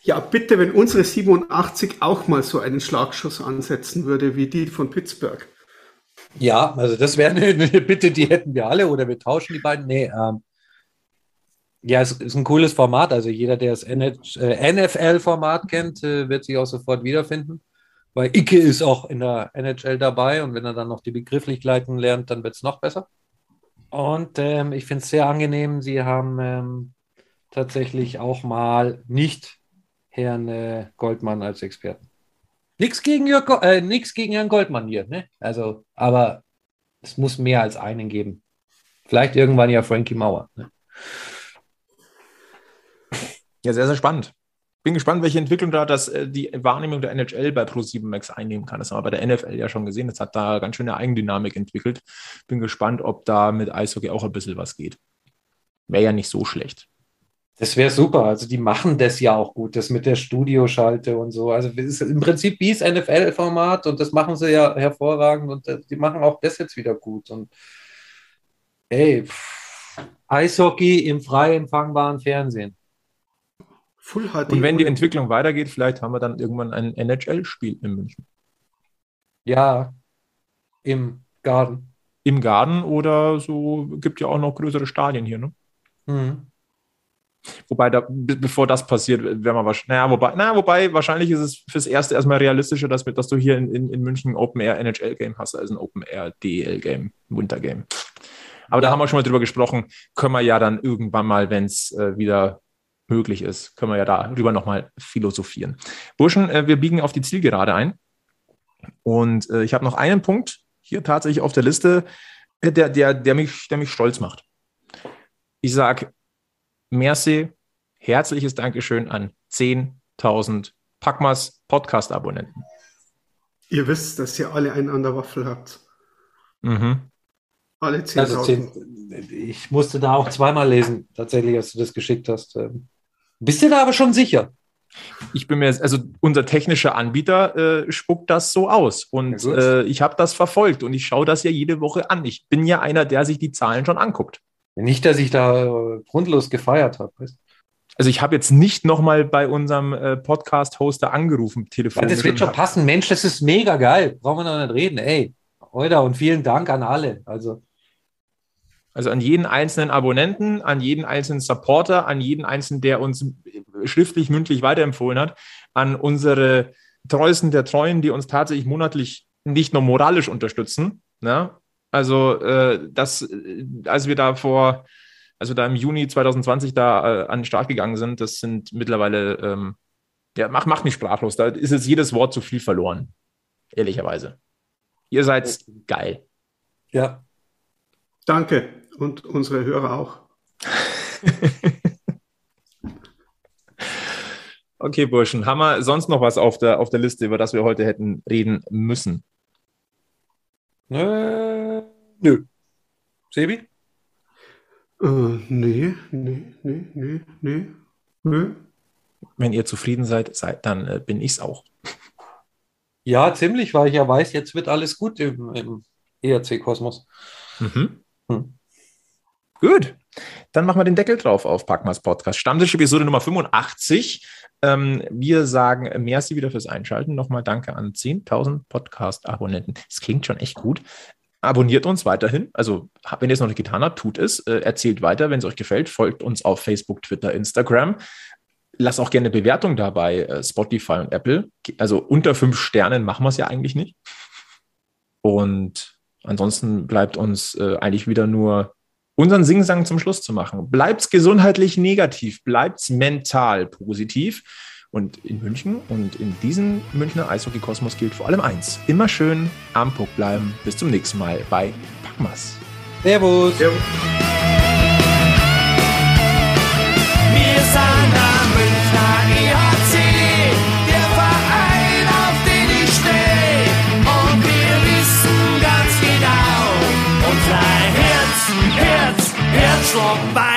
Ja, bitte, wenn unsere 87 auch mal so einen Schlagschuss ansetzen würde wie die von Pittsburgh. Ja, also das wäre eine, Bitte, die hätten wir alle oder wir tauschen die beiden. Nee, ähm, ja, es ist ein cooles Format. Also jeder, der das NFL-Format äh, kennt, äh, wird sich auch sofort wiederfinden. Weil Icke ist auch in der NHL dabei und wenn er dann noch die Begrifflichkeiten lernt, dann wird es noch besser. Und ähm, ich finde es sehr angenehm. Sie haben ähm, tatsächlich auch mal nicht Herrn äh, Goldmann als Experten. Nichts gegen, äh, gegen Herrn Goldmann hier, ne? Also, aber es muss mehr als einen geben. Vielleicht irgendwann ja Frankie Mauer. Ne? Ja, sehr, sehr spannend. Bin gespannt, welche Entwicklung da das, äh, die Wahrnehmung der NHL bei Pro7 Max einnehmen kann. Das haben wir bei der NFL ja schon gesehen. Das hat da ganz schöne Eigendynamik entwickelt. Bin gespannt, ob da mit Eishockey auch ein bisschen was geht. Wäre ja nicht so schlecht. Das wäre super. Also die machen das ja auch gut, das mit der Studioschalte und so. Also ist im Prinzip wie das NFL-Format und das machen sie ja hervorragend und äh, die machen auch das jetzt wieder gut. Und pff, Eishockey im frei empfangbaren Fernsehen. Full HD. Und wenn die Entwicklung weitergeht, vielleicht haben wir dann irgendwann ein NHL-Spiel in München. Ja, im Garten. Im Garten oder so gibt ja auch noch größere Stadien hier, ne? Mhm. Wobei, da, bevor das passiert, wäre man wahrscheinlich, naja, wobei, naja, wobei, wahrscheinlich ist es fürs Erste erstmal realistischer, dass, dass du hier in, in, in München ein Open Air NHL Game hast, als ein Open Air DEL Game, Winter Game. Aber ja. da haben wir schon mal drüber gesprochen, können wir ja dann irgendwann mal, wenn es äh, wieder möglich ist, können wir ja darüber nochmal philosophieren. Burschen, äh, wir biegen auf die Zielgerade ein. Und äh, ich habe noch einen Punkt hier tatsächlich auf der Liste, äh, der, der, der, mich, der mich stolz macht. Ich sage, merci, herzliches Dankeschön an 10.000 Packmas Podcast-Abonnenten. Ihr wisst, dass ihr alle einen an der Waffel habt. Mhm. Alle 10.000. Also 10, ich musste da auch zweimal lesen, tatsächlich, als du das geschickt hast. Ähm, bist du da aber schon sicher? Ich bin mir, also unser technischer Anbieter äh, spuckt das so aus und äh, ich habe das verfolgt und ich schaue das ja jede Woche an. Ich bin ja einer, der sich die Zahlen schon anguckt. Nicht, dass ich da äh, grundlos gefeiert habe. Also ich habe jetzt nicht nochmal bei unserem äh, Podcast-Hoster angerufen, telefonisch. Ja, das wird schon passen. Mensch, das ist mega geil. Brauchen wir noch nicht reden. Ey, Euda und vielen Dank an alle. Also. Also an jeden einzelnen Abonnenten, an jeden einzelnen Supporter, an jeden einzelnen, der uns schriftlich, mündlich weiterempfohlen hat, an unsere Treuesten der Treuen, die uns tatsächlich monatlich nicht nur moralisch unterstützen. Ne? Also, äh, das, äh, als wir da vor, also da im Juni 2020 da äh, an den Start gegangen sind, das sind mittlerweile, ähm, ja, macht, macht mich sprachlos. Da ist jetzt jedes Wort zu viel verloren. Ehrlicherweise. Ihr seid geil. Ja. Danke. Und unsere Hörer auch. okay, Burschen. Haben wir sonst noch was auf der, auf der Liste, über das wir heute hätten reden müssen? Äh, nö. Sebi? Äh, nee, nee, nee, nee, nee, nö. Wenn ihr zufrieden seid, seid dann äh, bin ich's auch. Ja, ziemlich, weil ich ja weiß, jetzt wird alles gut im, im ERC-Kosmos. Mhm. Hm. Gut, dann machen wir den Deckel drauf auf Packmas Podcast. Stammtisch Episode Nummer 85. Ähm, wir sagen merci wieder fürs Einschalten. Nochmal danke an 10.000 Podcast-Abonnenten. Es klingt schon echt gut. Abonniert uns weiterhin. Also, wenn ihr es noch nicht getan habt, tut es. Äh, erzählt weiter, wenn es euch gefällt. Folgt uns auf Facebook, Twitter, Instagram. Lasst auch gerne Bewertung da bei äh, Spotify und Apple. Also unter fünf Sternen machen wir es ja eigentlich nicht. Und ansonsten bleibt uns äh, eigentlich wieder nur unseren Singsang zum Schluss zu machen. Bleibt's gesundheitlich negativ, bleibt's mental positiv. Und in München und in diesem Münchner Eishockey-Kosmos gilt vor allem eins: immer schön am Puck bleiben. Bis zum nächsten Mal bei Packmas. Servus. Servus. slog by.